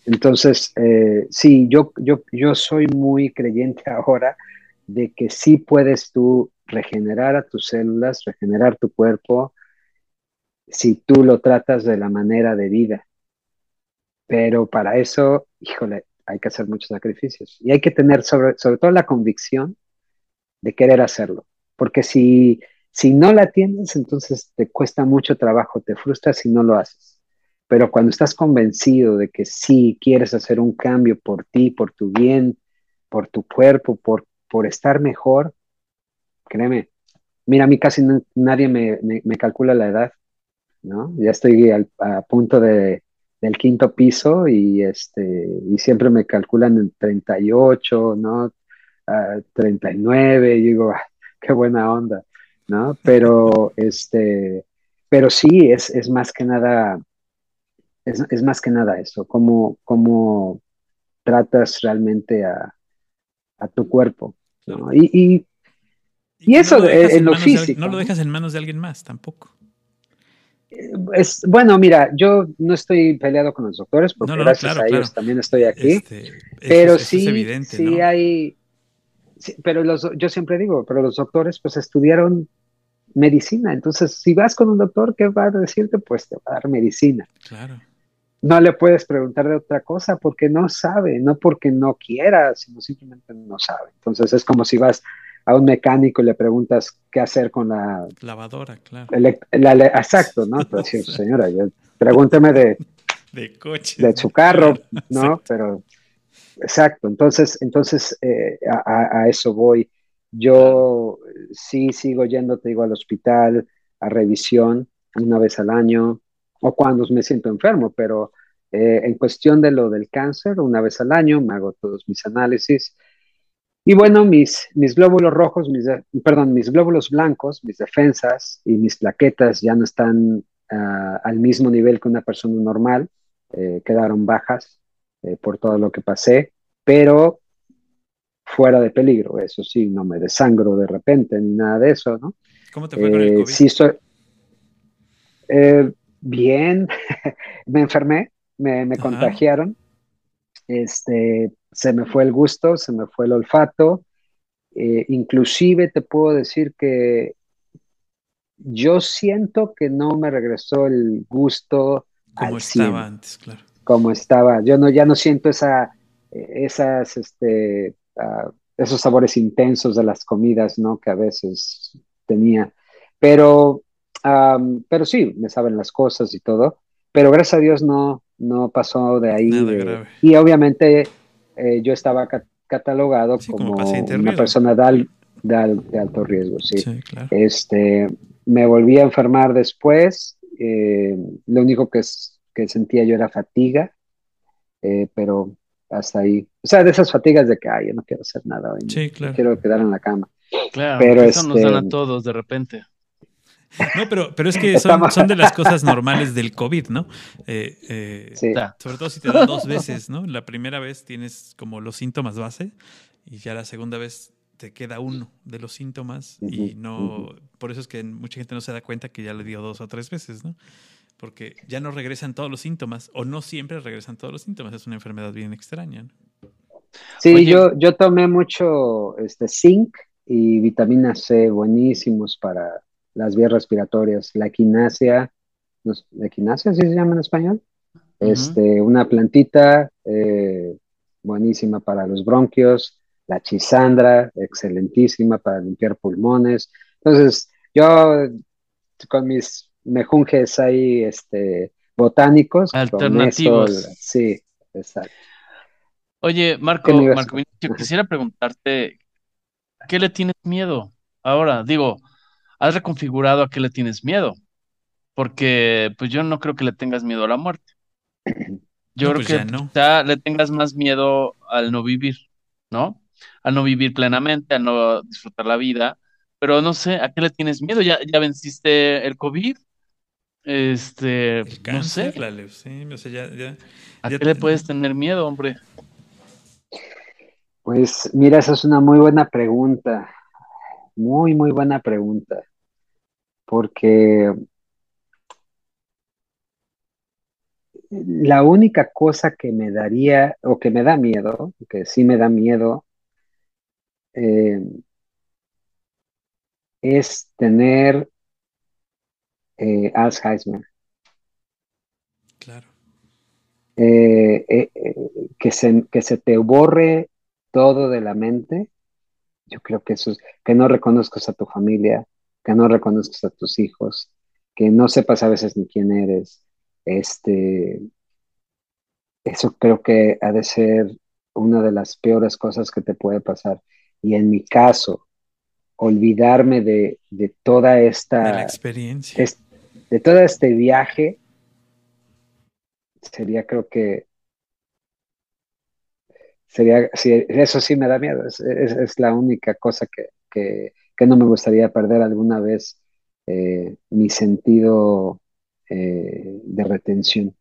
Entonces, eh, sí, yo, yo, yo soy muy creyente ahora de que sí puedes tú regenerar a tus células, regenerar tu cuerpo, si tú lo tratas de la manera de vida. Pero para eso, híjole, hay que hacer muchos sacrificios. Y hay que tener sobre, sobre todo la convicción de querer hacerlo. Porque si, Si no la tienes, entonces te cuesta mucho trabajo, te frustras si no lo haces. Pero cuando estás convencido de que sí quieres hacer un cambio por ti, por tu bien, por tu cuerpo, por, por estar mejor, créeme, mira, a mí casi nadie me, calcula la edad, ¿no? Ya estoy a punto de, del quinto piso y, este, y siempre me calculan en 38, ¿no? 39, y digo, ah, qué buena onda, ¿no? Pero, este, pero sí, es, es más que nada, es, más que nada eso, cómo, cómo tratas realmente a, tu cuerpo, ¿no? Y, y, eso en, lo físico. no lo dejas en manos de alguien más tampoco. Es, bueno, mira, yo no estoy peleado con los doctores porque gracias a ellos también estoy aquí, este, pero sí, sí hay, pero los, yo siempre digo, pero los doctores pues estudiaron medicina, entonces si vas con un doctor, ¿qué va a decirte? Pues te va a dar medicina. Claro. No le puedes preguntar de otra cosa porque no sabe, no porque no quiera, sino simplemente no sabe. Entonces es como si vas a un mecánico y le preguntas qué hacer con la lavadora, claro. exacto, ¿no? Pero sí, señora, pregúnteme de, de coche. De su carro, ¿no? Pero Exacto, entonces, entonces eh, a, eso voy. Yo sí sigo yendo, te digo, al hospital a revisión una vez al año o cuando me siento enfermo, pero eh, en cuestión de lo del cáncer, una vez al año me hago todos mis análisis. Y bueno, mis, mis glóbulos rojos, mis, perdón, mis glóbulos blancos, mis defensas y mis plaquetas ya no están ah, al mismo nivel que una persona normal, eh, quedaron bajas. Eh, por todo lo que pasé, pero fuera de peligro, eso sí, no me desangro de repente ni nada de eso, ¿no? ¿Cómo te fue con el eh, COVID? Sí, estoy, eh, bien, me enfermé, me, contagiaron, este, se me fue el gusto, se me fue el olfato, inclusive te puedo decir que yo siento que no me regresó el gusto como estaba antes, claro como estaba. Yo no, ya no siento esa, esas, este, ah, esos sabores intensos de las comidas, ¿no? Que a veces tenía. Pero, pero sí, me saben las cosas y todo. Pero gracias a Dios no, no pasó de ahí. y obviamente eh, yo estaba catalogado como, una persona de, de, alto riesgo, sí. este, me volví a enfermar después. Eh, lo único que es, que sentía yo era fatiga, eh, pero hasta ahí. O sea, de esas fatigas de que, ay, yo no quiero hacer nada hoy. Sí, claro. Quiero quedar en la cama. Claro, pero eso nos dan a este, todos de repente. No, pero, pero es que son, son, de las cosas normales del COVID, ¿no? Eh, eh, sí. Sobre todo si te da dos veces, ¿no? La primera vez tienes como los síntomas base y ya la segunda vez te queda uno de los síntomas y no, por eso es que mucha gente no se da cuenta que ya le dio dos o tres veces, ¿no? porque ya no regresan todos los síntomas o no siempre regresan todos los síntomas. Es una enfermedad bien extraña. Sí, yo, yo tomé mucho este, zinc y vitamina C, buenísimos para las vías respiratorias. La equinacia, ¿la equinacia sí se llama en español? este, una plantita eh, buenísima para los bronquios, la chisandra, excelentísima para limpiar pulmones. Entonces, yo con mis mejunjes ahí este, botánicos. Alternativos. sí, exacto. Oye, Marco, Marco, yo quisiera preguntarte, ¿a qué le tienes miedo? Ahora, digo, has reconfigurado a qué le tienes miedo, porque pues yo no creo que le tengas miedo a la muerte. Yo creo pues que no. le tengas más miedo al no vivir, ¿no? Al no vivir plenamente, al no disfrutar la vida, pero no sé, ¿a qué le tienes miedo? ¿Ya, ya venciste el COVID? Este, no sé. La leucemia, o sea, ya, ya, ¿A qué le puedes tener miedo, hombre? Pues mira, esa es una muy buena pregunta. Muy, muy buena pregunta. Porque la única cosa que me daría, o que me da miedo, que sí me da miedo, eh, es tener eh, Alzheimer. Claro. Eh, que, se, que se te borre todo de la mente, yo creo que eso es, que no reconozcas a tu familia, que no reconozcas a tus hijos, que no sepas a veces ni quién eres. Este, eso creo que ha de ser una de las peores cosas que te puede pasar. Y en mi caso, olvidarme de, toda esta experiencia, de todo este viaje, sería creo que sería, eso sí me da miedo, es, la única cosa que, no me gustaría perder alguna vez eh, mi sentido eh, de retención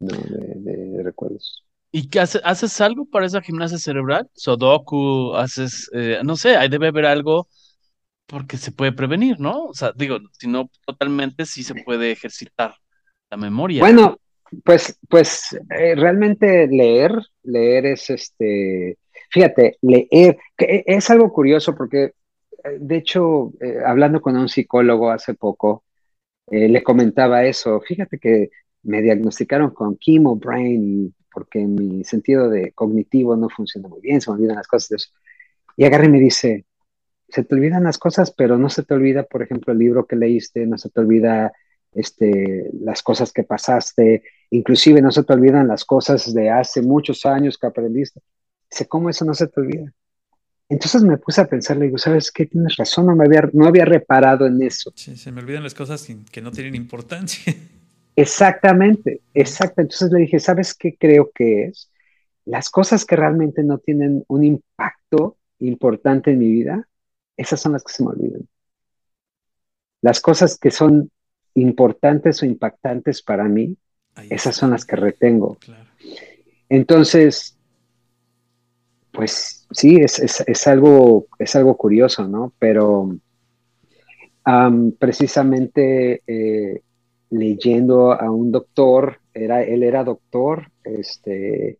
de, recuerdos. ¿Y qué haces algo para esa gimnasia cerebral? Sudoku, haces, eh, no sé, ahí debe haber algo porque se puede prevenir, ¿no? O sea, digo, si no totalmente sí se puede ejercitar la memoria. Bueno, pues, pues eh, realmente leer, leer es este, fíjate, leer, que es algo curioso porque, de hecho, eh, hablando con un psicólogo hace poco, le comentaba eso, fíjate que me diagnosticaron con chemo brain porque mi sentido de cognitivo no funciona muy bien, se me olvidan las cosas. Y agarre y me dice, se te olvidan las cosas, pero no se te olvida, por ejemplo, el libro que leíste, no se te olvida este, las cosas que pasaste, inclusive no se te olvidan las cosas de hace muchos años que aprendiste. Dice, ¿cómo eso no se te olvida? Entonces me puse a pensar, le digo, ¿sabes qué? Tienes razón, no, me había, no había reparado en eso. Sí, se me olvidan las cosas que no tienen importancia. Exactamente, exacto. Entonces le dije, ¿sabes qué creo que es? Las cosas que realmente no tienen un impacto importante en mi vida, esas son las que se me olvidan. Las cosas que son importantes o impactantes para mí, esas son las que retengo. Entonces, pues sí, es, algo, es algo curioso, ¿no? Pero precisamente eh, leyendo a un doctor, era, él era doctor, este,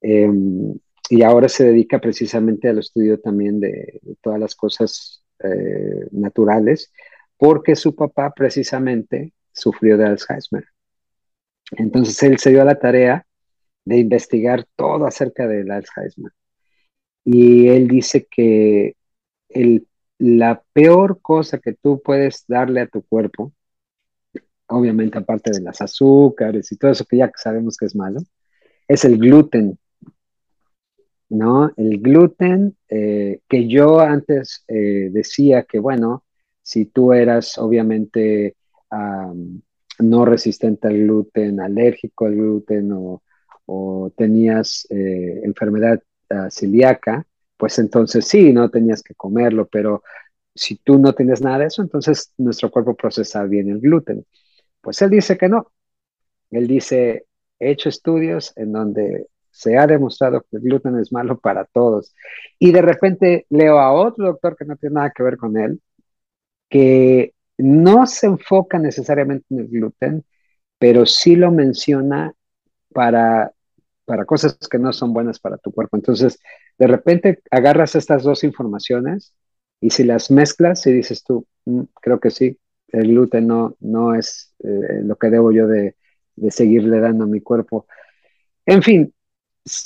em, y ahora se dedica precisamente al estudio también de, todas las cosas eh, naturales, porque su papá precisamente sufrió de Alzheimer. Entonces él se dio a la tarea de investigar todo acerca del Alzheimer. Y él dice que la peor cosa que tú puedes darle a tu cuerpo, obviamente aparte de las azúcares y todo eso que ya sabemos que es malo, es el gluten. ¿No? El gluten, eh, que yo antes eh, decía que, bueno, si tú eras obviamente no resistente al gluten, alérgico al gluten o, tenías eh, enfermedad uh, celíaca, pues entonces sí, no tenías que comerlo, pero si tú no tienes nada de eso, entonces nuestro cuerpo procesa bien el gluten. Pues él dice que no. Él dice, he hecho estudios en donde se ha demostrado que el gluten es malo para todos. Y de repente leo a otro doctor que no tiene nada que ver con él, que no se enfoca necesariamente en el gluten, pero sí lo menciona para, para cosas que no son buenas para tu cuerpo. Entonces, de repente agarras estas dos informaciones y si las mezclas y dices tú, mm, creo que sí, el gluten no, no es eh, lo que debo yo de, seguirle dando a mi cuerpo. En fin,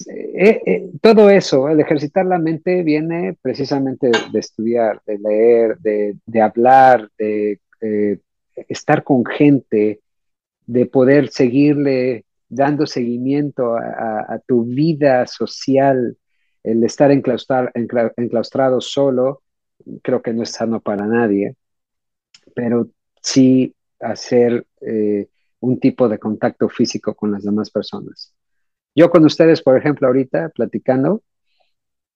eh, eh, todo eso, el ejercitar la mente viene precisamente de, estudiar, de leer, de, hablar, de estar con gente, de poder seguirle dando seguimiento a, tu vida social, el estar enclaustrado solo, creo que no es sano para nadie, pero sí hacer eh, un tipo de contacto físico con las demás personas. Yo con ustedes, por ejemplo, ahorita platicando,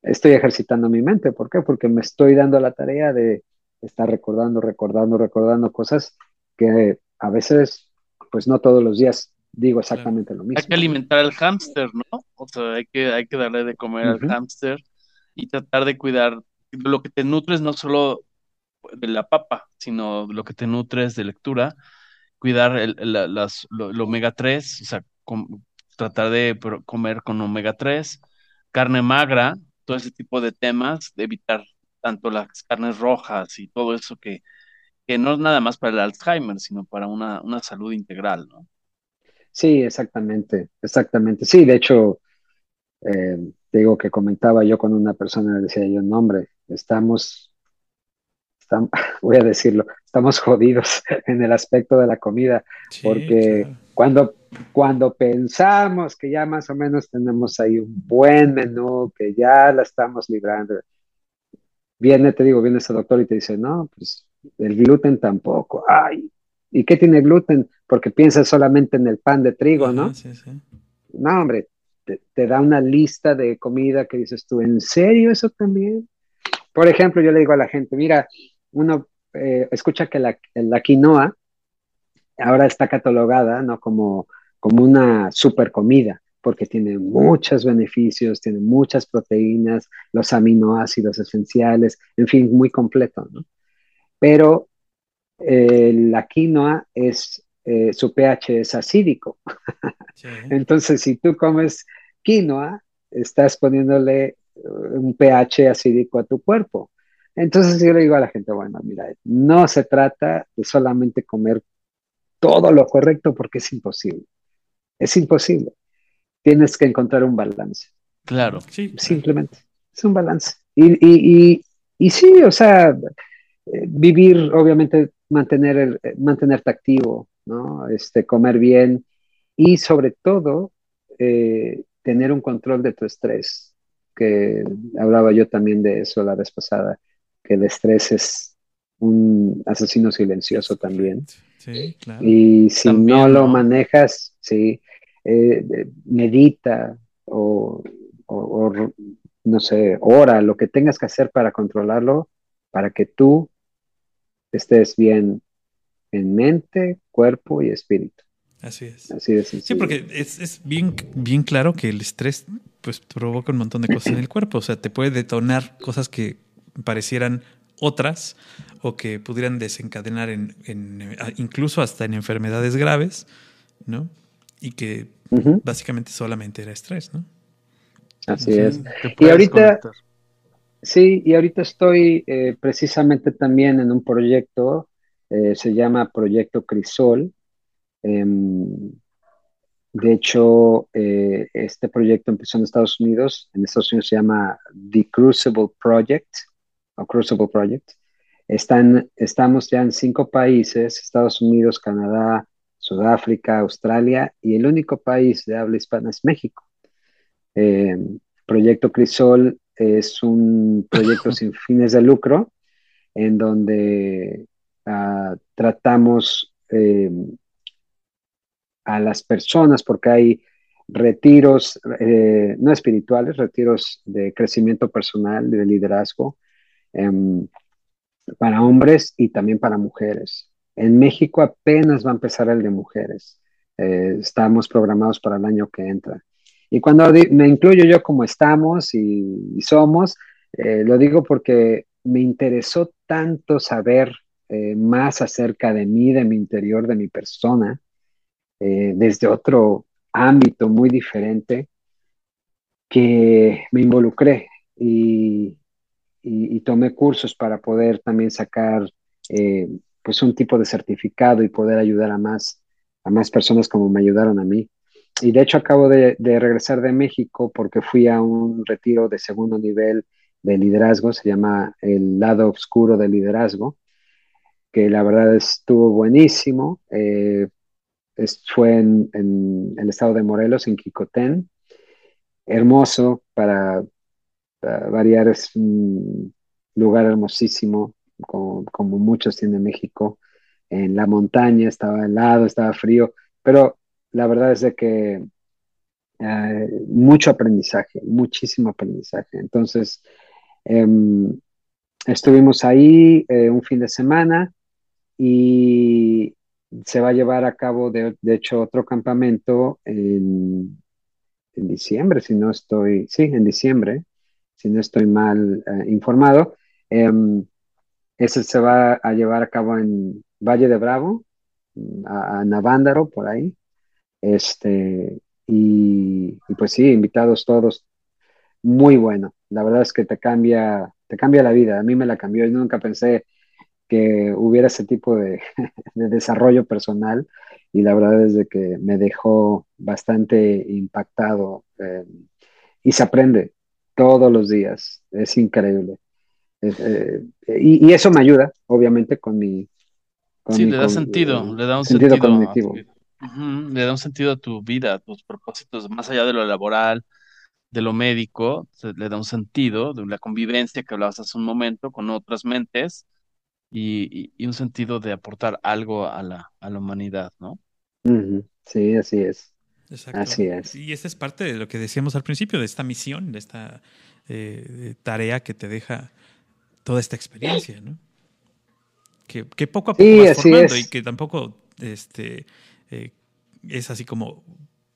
estoy ejercitando mi mente. ¿Por qué? Porque me estoy dando la tarea de estar recordando, recordando, recordando cosas que a veces, pues no todos los días digo exactamente lo mismo. Hay que alimentar al hámster, ¿no? O sea, hay que, hay que darle de comer al hámster y tratar de cuidar. Lo que te nutres no solo de la papa, sino lo que te nutres de lectura, cuidar el, las, lo, omega 3, o sea, tratar de comer con omega 3, carne magra, todo ese tipo de temas, de evitar tanto las carnes rojas y todo eso que, que no es nada más para el Alzheimer, sino para una, una salud integral, ¿no? Sí, exactamente, exactamente. Sí, de hecho, eh, digo que comentaba yo con una persona, decía yo, no, hombre, estamos, estamos, voy a decirlo, estamos jodidos en el aspecto de la comida, porque cuando, cuando pensamos que ya más o menos tenemos ahí un buen menú, que ya la estamos librando, viene, te digo, viene ese doctor y te dice, no, pues el gluten tampoco, ay, ¿y qué tiene gluten? Porque piensas solamente en el pan de trigo, ¿no? Sí, sí. No, hombre, te, da una lista de comida que dices tú, ¿en serio eso también? Por ejemplo, yo le digo a la gente, mira, uno eh, escucha que la, quinoa ahora está catalogada ¿no? como, como una super comida, porque tiene muchos beneficios, tiene muchas proteínas, los aminoácidos esenciales, en fin, muy completo, ¿no? Pero eh, la quinoa es, eh, su pH es acídico. Entonces, si tú comes quinoa, estás poniéndole un pH acídico a tu cuerpo. Entonces yo le digo a la gente, bueno, mira, no se trata de solamente comer todo lo correcto porque es imposible. Es imposible. Tienes que encontrar un balance. Claro. Sí, Simplemente. Es un balance. Y, y, y, sí, o sea, eh, vivir, obviamente, mantener eh, mantenerte activo, ¿no? Este, comer bien y sobre todo eh, tener un control de tu estrés que hablaba yo también de eso la vez pasada, que el estrés es un asesino silencioso también. Sí, claro. Y si no lo manejas, sí, eh, medita o, no sé, ora, lo que tengas que hacer para controlarlo, para que tú estés bien en mente, cuerpo y espíritu. Así es. Así es. Sí, porque es, es, bien, bien claro que el estrés pues provoca un montón de cosas en el cuerpo. O sea, te puede detonar cosas que parecieran otras o que pudieran desencadenar en, incluso hasta en enfermedades graves, ¿no? Y que básicamente solamente era estrés, ¿no? Así es. Y ahorita, sí, y ahorita estoy eh, precisamente también en un proyecto, eh, se llama Proyecto Crisol. Em, de hecho, eh, este proyecto empezó en Estados Unidos. En Estados Unidos se llama The Crucible Project o Crucible Project. Están, estamos ya en cinco países, Estados Unidos, Canadá, Sudáfrica, Australia, y el único país de habla hispana es México. Eh, proyecto Crisol es un proyecto sin fines de lucro en donde ah, tratamos eh, a las personas porque hay retiros, eh, no espirituales, retiros de crecimiento personal, de liderazgo, em, para hombres y también para mujeres. En México apenas va a empezar el de mujeres. Eh, estamos programados para el año que entra. Y cuando me incluyo yo como estamos y, somos, eh, lo digo porque me interesó tanto saber más acerca de mí, de mi interior, de mi persona, eh, desde otro ámbito muy diferente que me involucré y, tomé cursos para poder también sacar eh, pues un tipo de certificado y poder ayudar a más, a más personas como me ayudaron a mí. Y de hecho acabo de, de regresar de México porque fui a un retiro de segundo nivel de liderazgo, se llama el lado oscuro del liderazgo, que la verdad estuvo buenísimo. Eh, fue en, el estado de Morelos, en Quicotén. Hermoso para, variar, es un lugar hermosísimo, como, muchos tiene México. En la montaña estaba helado, estaba frío, pero la verdad es de que eh, mucho aprendizaje, muchísimo aprendizaje. Entonces, em, estuvimos ahí eh, un fin de semana y se va a llevar a cabo, de, hecho, otro campamento en, diciembre, si no estoy, sí, en diciembre, si no estoy mal eh, informado. Em, ese se va a llevar a cabo en Valle de Bravo, a, Navándaro, por ahí. Este, y, y, pues sí, invitados todos, muy bueno. La verdad es que te cambia, te cambia la vida. A mí me la cambió. Yo nunca pensé que hubiera ese tipo de, desarrollo personal y la verdad es de que me dejó bastante impactado eh, y se aprende todos los días, es increíble. Eh, y, eso me ayuda, obviamente, con mi... sí, le da sentido, le da un sentido, cognitivo. Le da un sentido a tu vida, a tus propósitos, más allá de lo laboral, de lo médico, le da un sentido de la convivencia que hablabas hace un momento con otras mentes y, un sentido de aportar algo a la, a la humanidad, ¿no? Sí, así es. Exacto. Así es. Y esa es parte de lo que decíamos al principio, de esta misión, de esta eh, tarea que te deja toda esta experiencia, ¿no? Que, poco a poco vas formando y que tampoco este, eh, es así como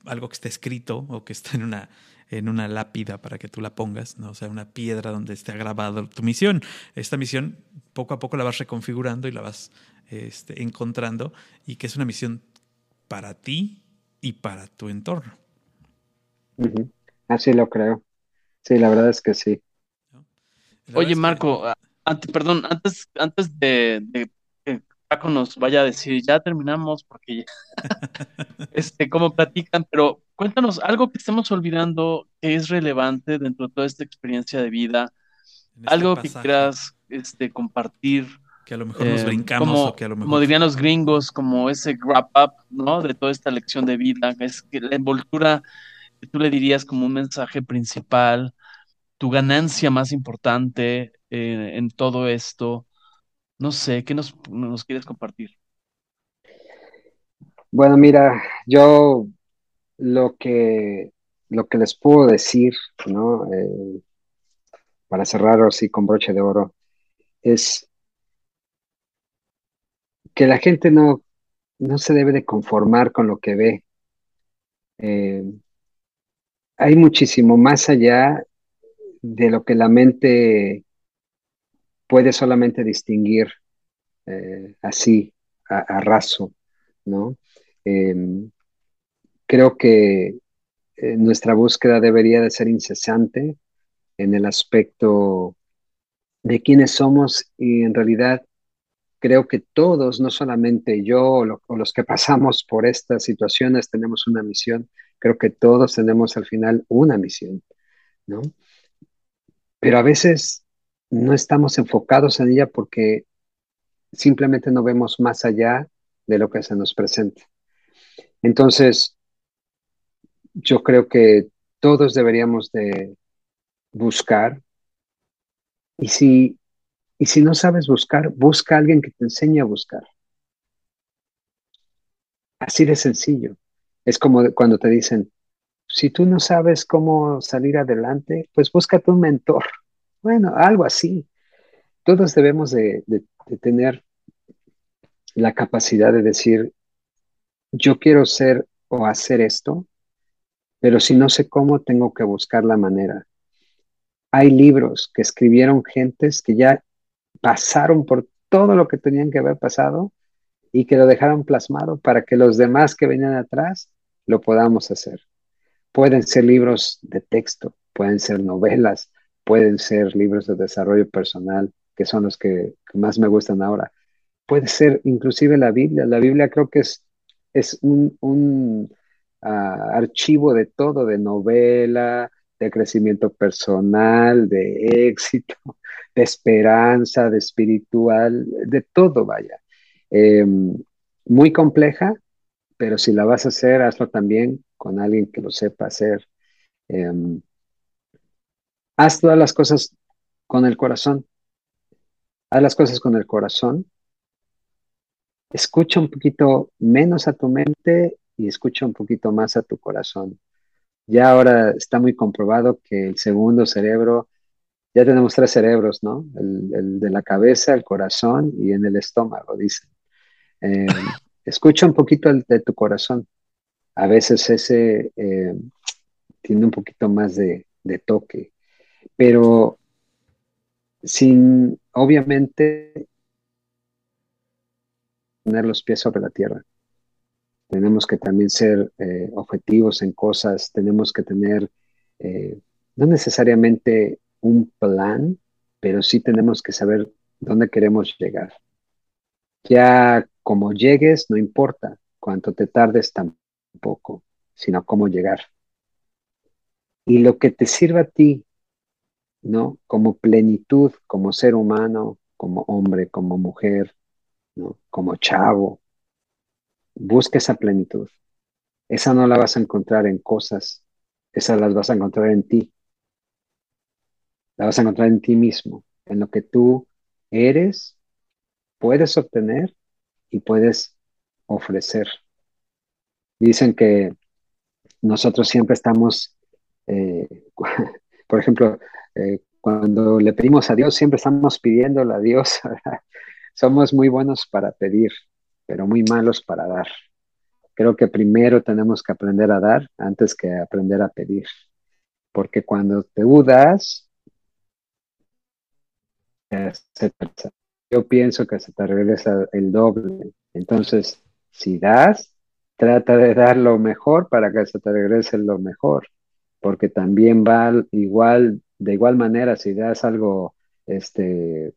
algo que está escrito o que está en una, en una lápida para que tú la pongas, ¿no? O sea, una piedra donde esté grabado tu misión. Esta misión poco a poco la vas reconfigurando y la vas este, encontrando y que es una misión para ti y para tu entorno. Así lo creo. Sí, la verdad es que sí. Oye, Marco, perdón, antes, antes de, Paco nos vaya a decir, ya terminamos porque ya, este, cómo platican, pero cuéntanos algo que estemos olvidando que es relevante dentro de toda esta experiencia de vida, este algo que quieras este, compartir. Que a lo mejor nos eh, brincamos como, o que a lo mejor... Como dirían los gringos, como ese wrap up, ¿no? De toda esta lección de vida, es que la envoltura, tú le dirías como un mensaje principal, tu ganancia más importante eh, en todo esto. No sé, ¿qué nos, nos quieres compartir? Bueno, mira, yo lo que, lo que les puedo decir, ¿no? Eh, para cerrar así con broche de oro, es que la gente no, no se debe de conformar con lo que ve. Eh, hay muchísimo más allá de lo que la mente puede solamente distinguir eh, así, a, raso, ¿no? Em, creo que eh, nuestra búsqueda debería de ser incesante en el aspecto de quiénes somos y en realidad creo que todos, no solamente yo o, los que pasamos por estas situaciones, tenemos una misión. Creo que todos tenemos al final una misión, ¿no? Pero a veces no estamos enfocados en ella porque simplemente no vemos más allá de lo que se nos presenta. Entonces, yo creo que todos deberíamos de buscar y si, y si no sabes buscar, busca a alguien que te enseñe a buscar. Así de sencillo. Es como cuando te dicen, si tú no sabes cómo salir adelante, pues búscate un mentor. Bueno, algo así. Todos debemos de, tener la capacidad de decir, yo quiero ser o hacer esto, pero si no sé cómo, tengo que buscar la manera. Hay libros que escribieron gentes que ya pasaron por todo lo que tenían que haber pasado y que lo dejaron plasmado para que los demás que venían atrás lo podamos hacer. Pueden ser libros de texto, pueden ser novelas, pueden ser libros de desarrollo personal, que son los que, más me gustan ahora. Puede ser inclusive la Biblia. La Biblia creo que es, es un, ah, archivo de todo, de novela, de crecimiento personal, de éxito, de esperanza, de espiritual, de todo, vaya. Em, muy compleja, pero si la vas a hacer, hazlo también con alguien que lo sepa hacer. Em, haz todas las cosas con el corazón. Haz las cosas con el corazón. Escucha un poquito menos a tu mente y escucha un poquito más a tu corazón. Ya ahora está muy comprobado que el segundo cerebro, ya tenemos tres cerebros, ¿no? El, de la cabeza, el corazón y en el estómago, dicen. Em, escucha un poquito de tu corazón a veces ese eh, tiene un poquito más de, toque, pero sin, obviamente, poner los pies sobre la tierra. Tenemos que también ser eh, objetivos en cosas, tenemos que tener, eh, no necesariamente un plan, pero sí tenemos que saber dónde queremos llegar. Ya como llegues, no importa, cuánto te tardes tampoco poco, sino cómo llegar. Y lo que te sirva a ti ¿no? Como plenitud, como ser humano, como hombre, como mujer, ¿no? Como chavo. Busca esa plenitud. Esa no la vas a encontrar en cosas, esa las vas a encontrar en ti. La vas a encontrar en ti mismo, en lo que tú eres, puedes obtener y puedes ofrecer. Dicen que nosotros siempre estamos, eh, por ejemplo, eh, cuando le pedimos a Dios, siempre estamos pidiéndole a Dios. Somos muy buenos para pedir, pero muy malos para dar. Creo que primero tenemos que aprender a dar antes que aprender a pedir. Porque cuando te das, yo pienso que se te regresa el doble. Entonces, si das, trata de dar lo mejor para que se te regrese lo mejor, porque también va igual, de igual manera, si das algo este,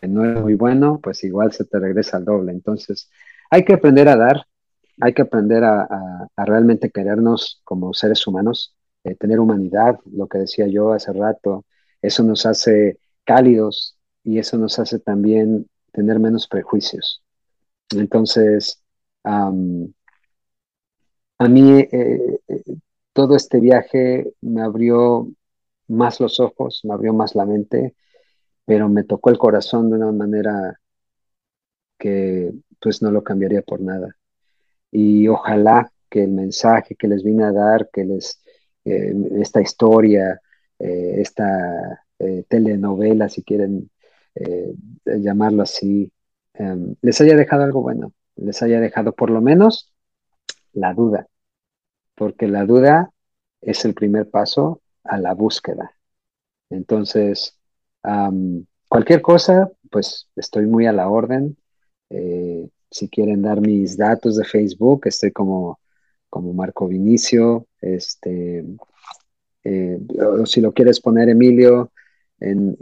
que no es muy bueno, pues igual se te regresa al doble. Entonces, hay que aprender a dar, hay que aprender a, realmente querernos como seres humanos, eh, tener humanidad, lo que decía yo hace rato, eso nos hace cálidos y eso nos hace también tener menos prejuicios. Entonces, a mí eh, todo este viaje me abrió más los ojos, me abrió más la mente, pero me tocó el corazón de una manera que pues no lo cambiaría por nada. Y ojalá que el mensaje que les vine a dar, que les, eh, esta historia, esta telenovela, si quieren llamarlo así, em, les haya dejado algo bueno, les haya dejado por lo menos la duda, porque la duda es el primer paso a la búsqueda. Entonces, cualquier cosa, pues estoy muy a la orden. Eh, si quieren dar mis datos de Facebook, estoy como, como Marco Vinicio. Este, eh, o si lo quieres poner, Emilio, en,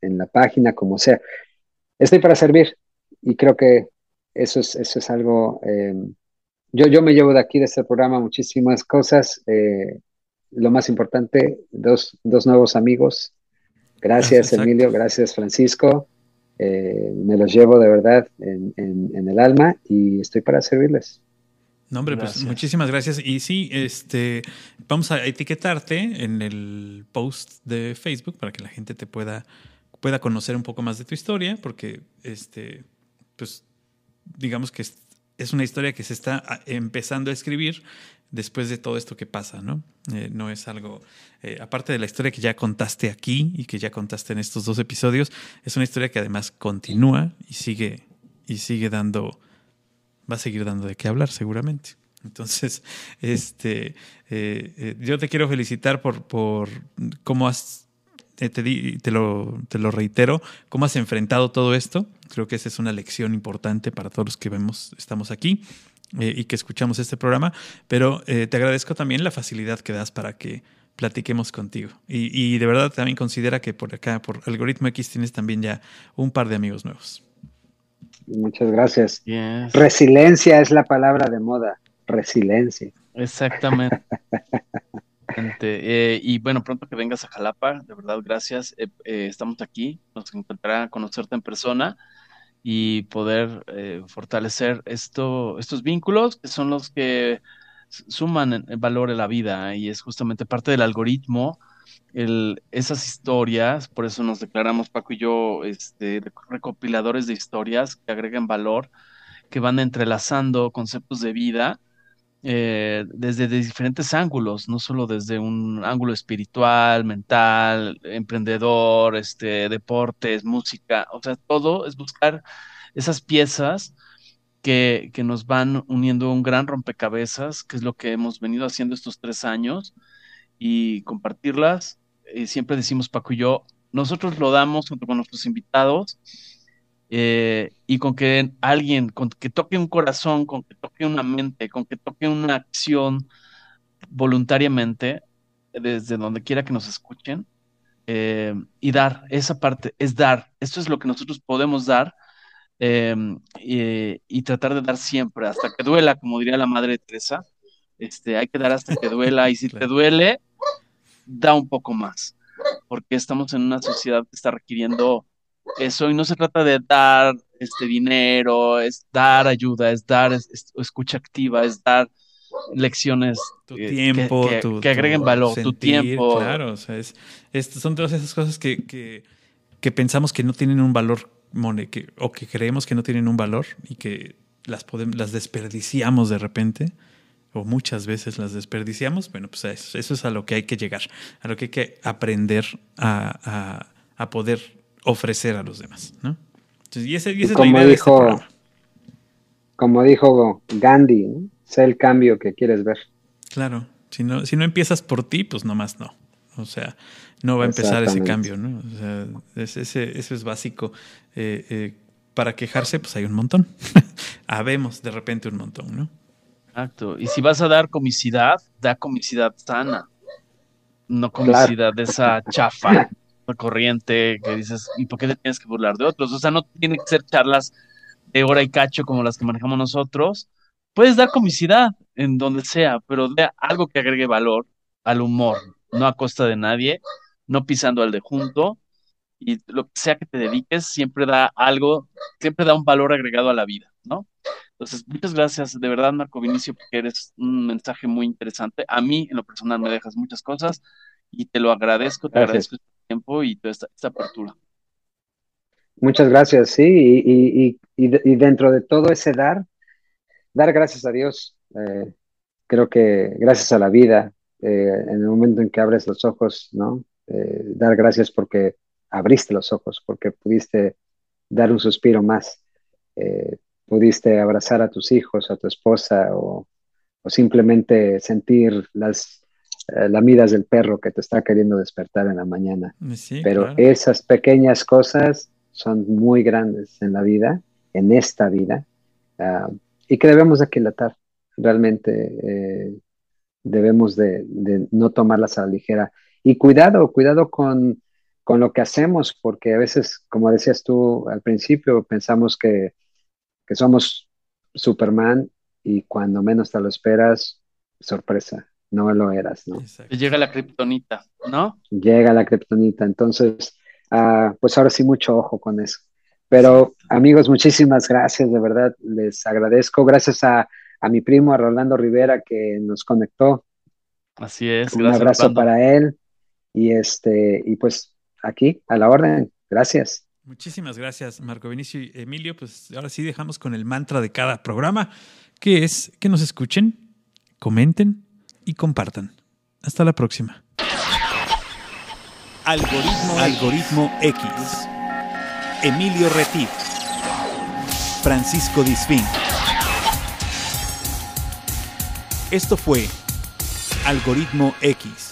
en, la página, como sea. Estoy para servir y creo que eso es, eso es algo em, yo, yo me llevo de aquí, de este programa, muchísimas cosas. Eh, lo más importante, dos, nuevos amigos. Gracias, Emilio, gracias, Francisco. Eh, me los llevo de verdad en, el alma y estoy para servirles. No, hombre, pues muchísimas gracias. Y sí, este, vamos a etiquetarte en el post de Facebook para que la gente te pueda, pueda conocer un poco más de tu historia, porque este, pues, digamos que es una historia que se está ah, empezando a escribir después de todo esto que pasa, ¿no? Eh, no es algo, eh, aparte de la historia que ya contaste aquí y que ya contaste en estos dos episodios, es una historia que además continúa y sigue, y sigue dando, va a seguir dando de qué hablar seguramente. Entonces, este, eh, yo te quiero felicitar por, por cómo has te, te, lo, te lo reitero, cómo has enfrentado todo esto. Creo que esa es una lección importante para todos los que vemos, estamos aquí eh, y que escuchamos este programa, pero eh, te agradezco también la facilidad que das para que platiquemos contigo. Y, y, de verdad también considera que por acá, por Algoritmo X, tienes también ya un par de amigos nuevos. Muchas gracias. Resiliencia es la palabra de moda. Resiliencia. Exactamente. Eh, y bueno, pronto que vengas a Jalapa, de verdad, gracias. Eh, eh, estamos aquí, nos encantará conocerte en persona y poder fortalecer esto, estos vínculos que son los que suman valor en la vida y es justamente parte del algoritmo. El, esas historias, por eso nos declaramos Paco y yo este, recopiladores de historias que agregan valor, que van entrelazando conceptos de vida eh, desde diferentes ángulos, no solo desde un ángulo espiritual, mental, emprendedor, este, deportes, música, o sea, todo es buscar esas piezas que, que nos van uniendo un gran rompecabezas, que es lo que hemos venido haciendo estos tres años, y compartirlas. Y siempre decimos, Paco y yo, nosotros lo damos junto con nuestros invitados eh, y con que alguien, con que toque un corazón, con que toque una mente, con que toque una acción voluntariamente, desde donde quiera que nos escuchen, eh, y dar, esa parte es dar, esto es lo que nosotros podemos dar em, y, tratar de dar siempre, hasta que duela, como diría la Madre Teresa, este, hay que dar hasta que duela, y si te duele, da un poco más. porque estamos en una sociedad que está requiriendo eso y no se trata de dar este dinero, es dar ayuda, es dar escucha activa, es dar lecciones tu eh, tiempo, que, agreguen valor, tu tiempo. Claro, o sea, es, son todas esas cosas que, que, pensamos que no tienen un valor que, o que creemos que no tienen un valor y que las, podemos, las desperdiciamos de repente o muchas veces las desperdiciamos, bueno, pues eso, eso, es a lo que hay que llegar, a lo que hay que aprender a, a, poder ofrecer a los demás, ¿no? y, ese, y esa es la idea dijo, de este Como dijo Gandhi, sé el cambio que quieres ver. Claro, si no, si no empiezas por ti, pues nomás no. O sea, no va a empezar ese cambio, ¿no? O sea, ese, eso es básico. Eh, eh, para quejarse, pues hay un montón. Habemos de repente un montón, ¿no? Exacto. Y si vas a dar comicidad, da comicidad sana. No comicidad de esa chafa corriente que dices, ¿y por qué te tienes que burlar de otros? O sea, no tiene que ser charlas de hora y cacho como las que manejamos nosotros. Puedes dar comicidad en donde sea, pero de algo que agregue valor al humor, no a costa de nadie, no pisando al de junto, y lo que sea que te dediques siempre da algo, siempre da un valor agregado a la vida, ¿no? Entonces, muchas gracias, de verdad, Marco Vinicio, porque eres un mensaje muy interesante. A mí, en lo personal, me dejas muchas cosas y te lo agradezco, te agradezco tiempo y toda esta, apertura. Muchas gracias, sí, y, y, dentro de todo ese dar, dar gracias a Dios. Eh, creo que gracias a la vida, eh, en el momento en que abres los ojos, ¿no? Eh, dar gracias porque abriste los ojos, porque pudiste dar un suspiro más pudiste abrazar a tus hijos, a tu esposa o, simplemente sentir las lamidas del perro que te está queriendo despertar en la mañana. Pero esas pequeñas cosas son muy grandes en la vida, en esta vida, ah, y que debemos de aquilatar. Realmente eh, debemos de, no tomarlas a la ligera. Y cuidado, cuidado con, con lo que hacemos, porque a veces, como decías tú al principio, pensamos que que somos Superman y cuando menos te lo esperas, sorpresa, no lo eras, ¿no? Llega la kriptonita, ¿no? Llega la kriptonita, entonces, ah, pues ahora sí mucho ojo con eso. Pero amigos, muchísimas gracias, de verdad, les agradezco. Gracias a, mi primo, a Rolando Rivera, que nos conectó. Así es. Un abrazo para él. Y este, y pues aquí, a la orden. Gracias. Muchísimas gracias, Marco Vinicio y Emilio. Pues ahora sí dejamos con el mantra de cada programa, que es que nos escuchen, comenten y compartan. Hasta la próxima. Algoritmo, Algoritmo X. Emilio Retif. Francisco Disfín. Esto fue Algoritmo X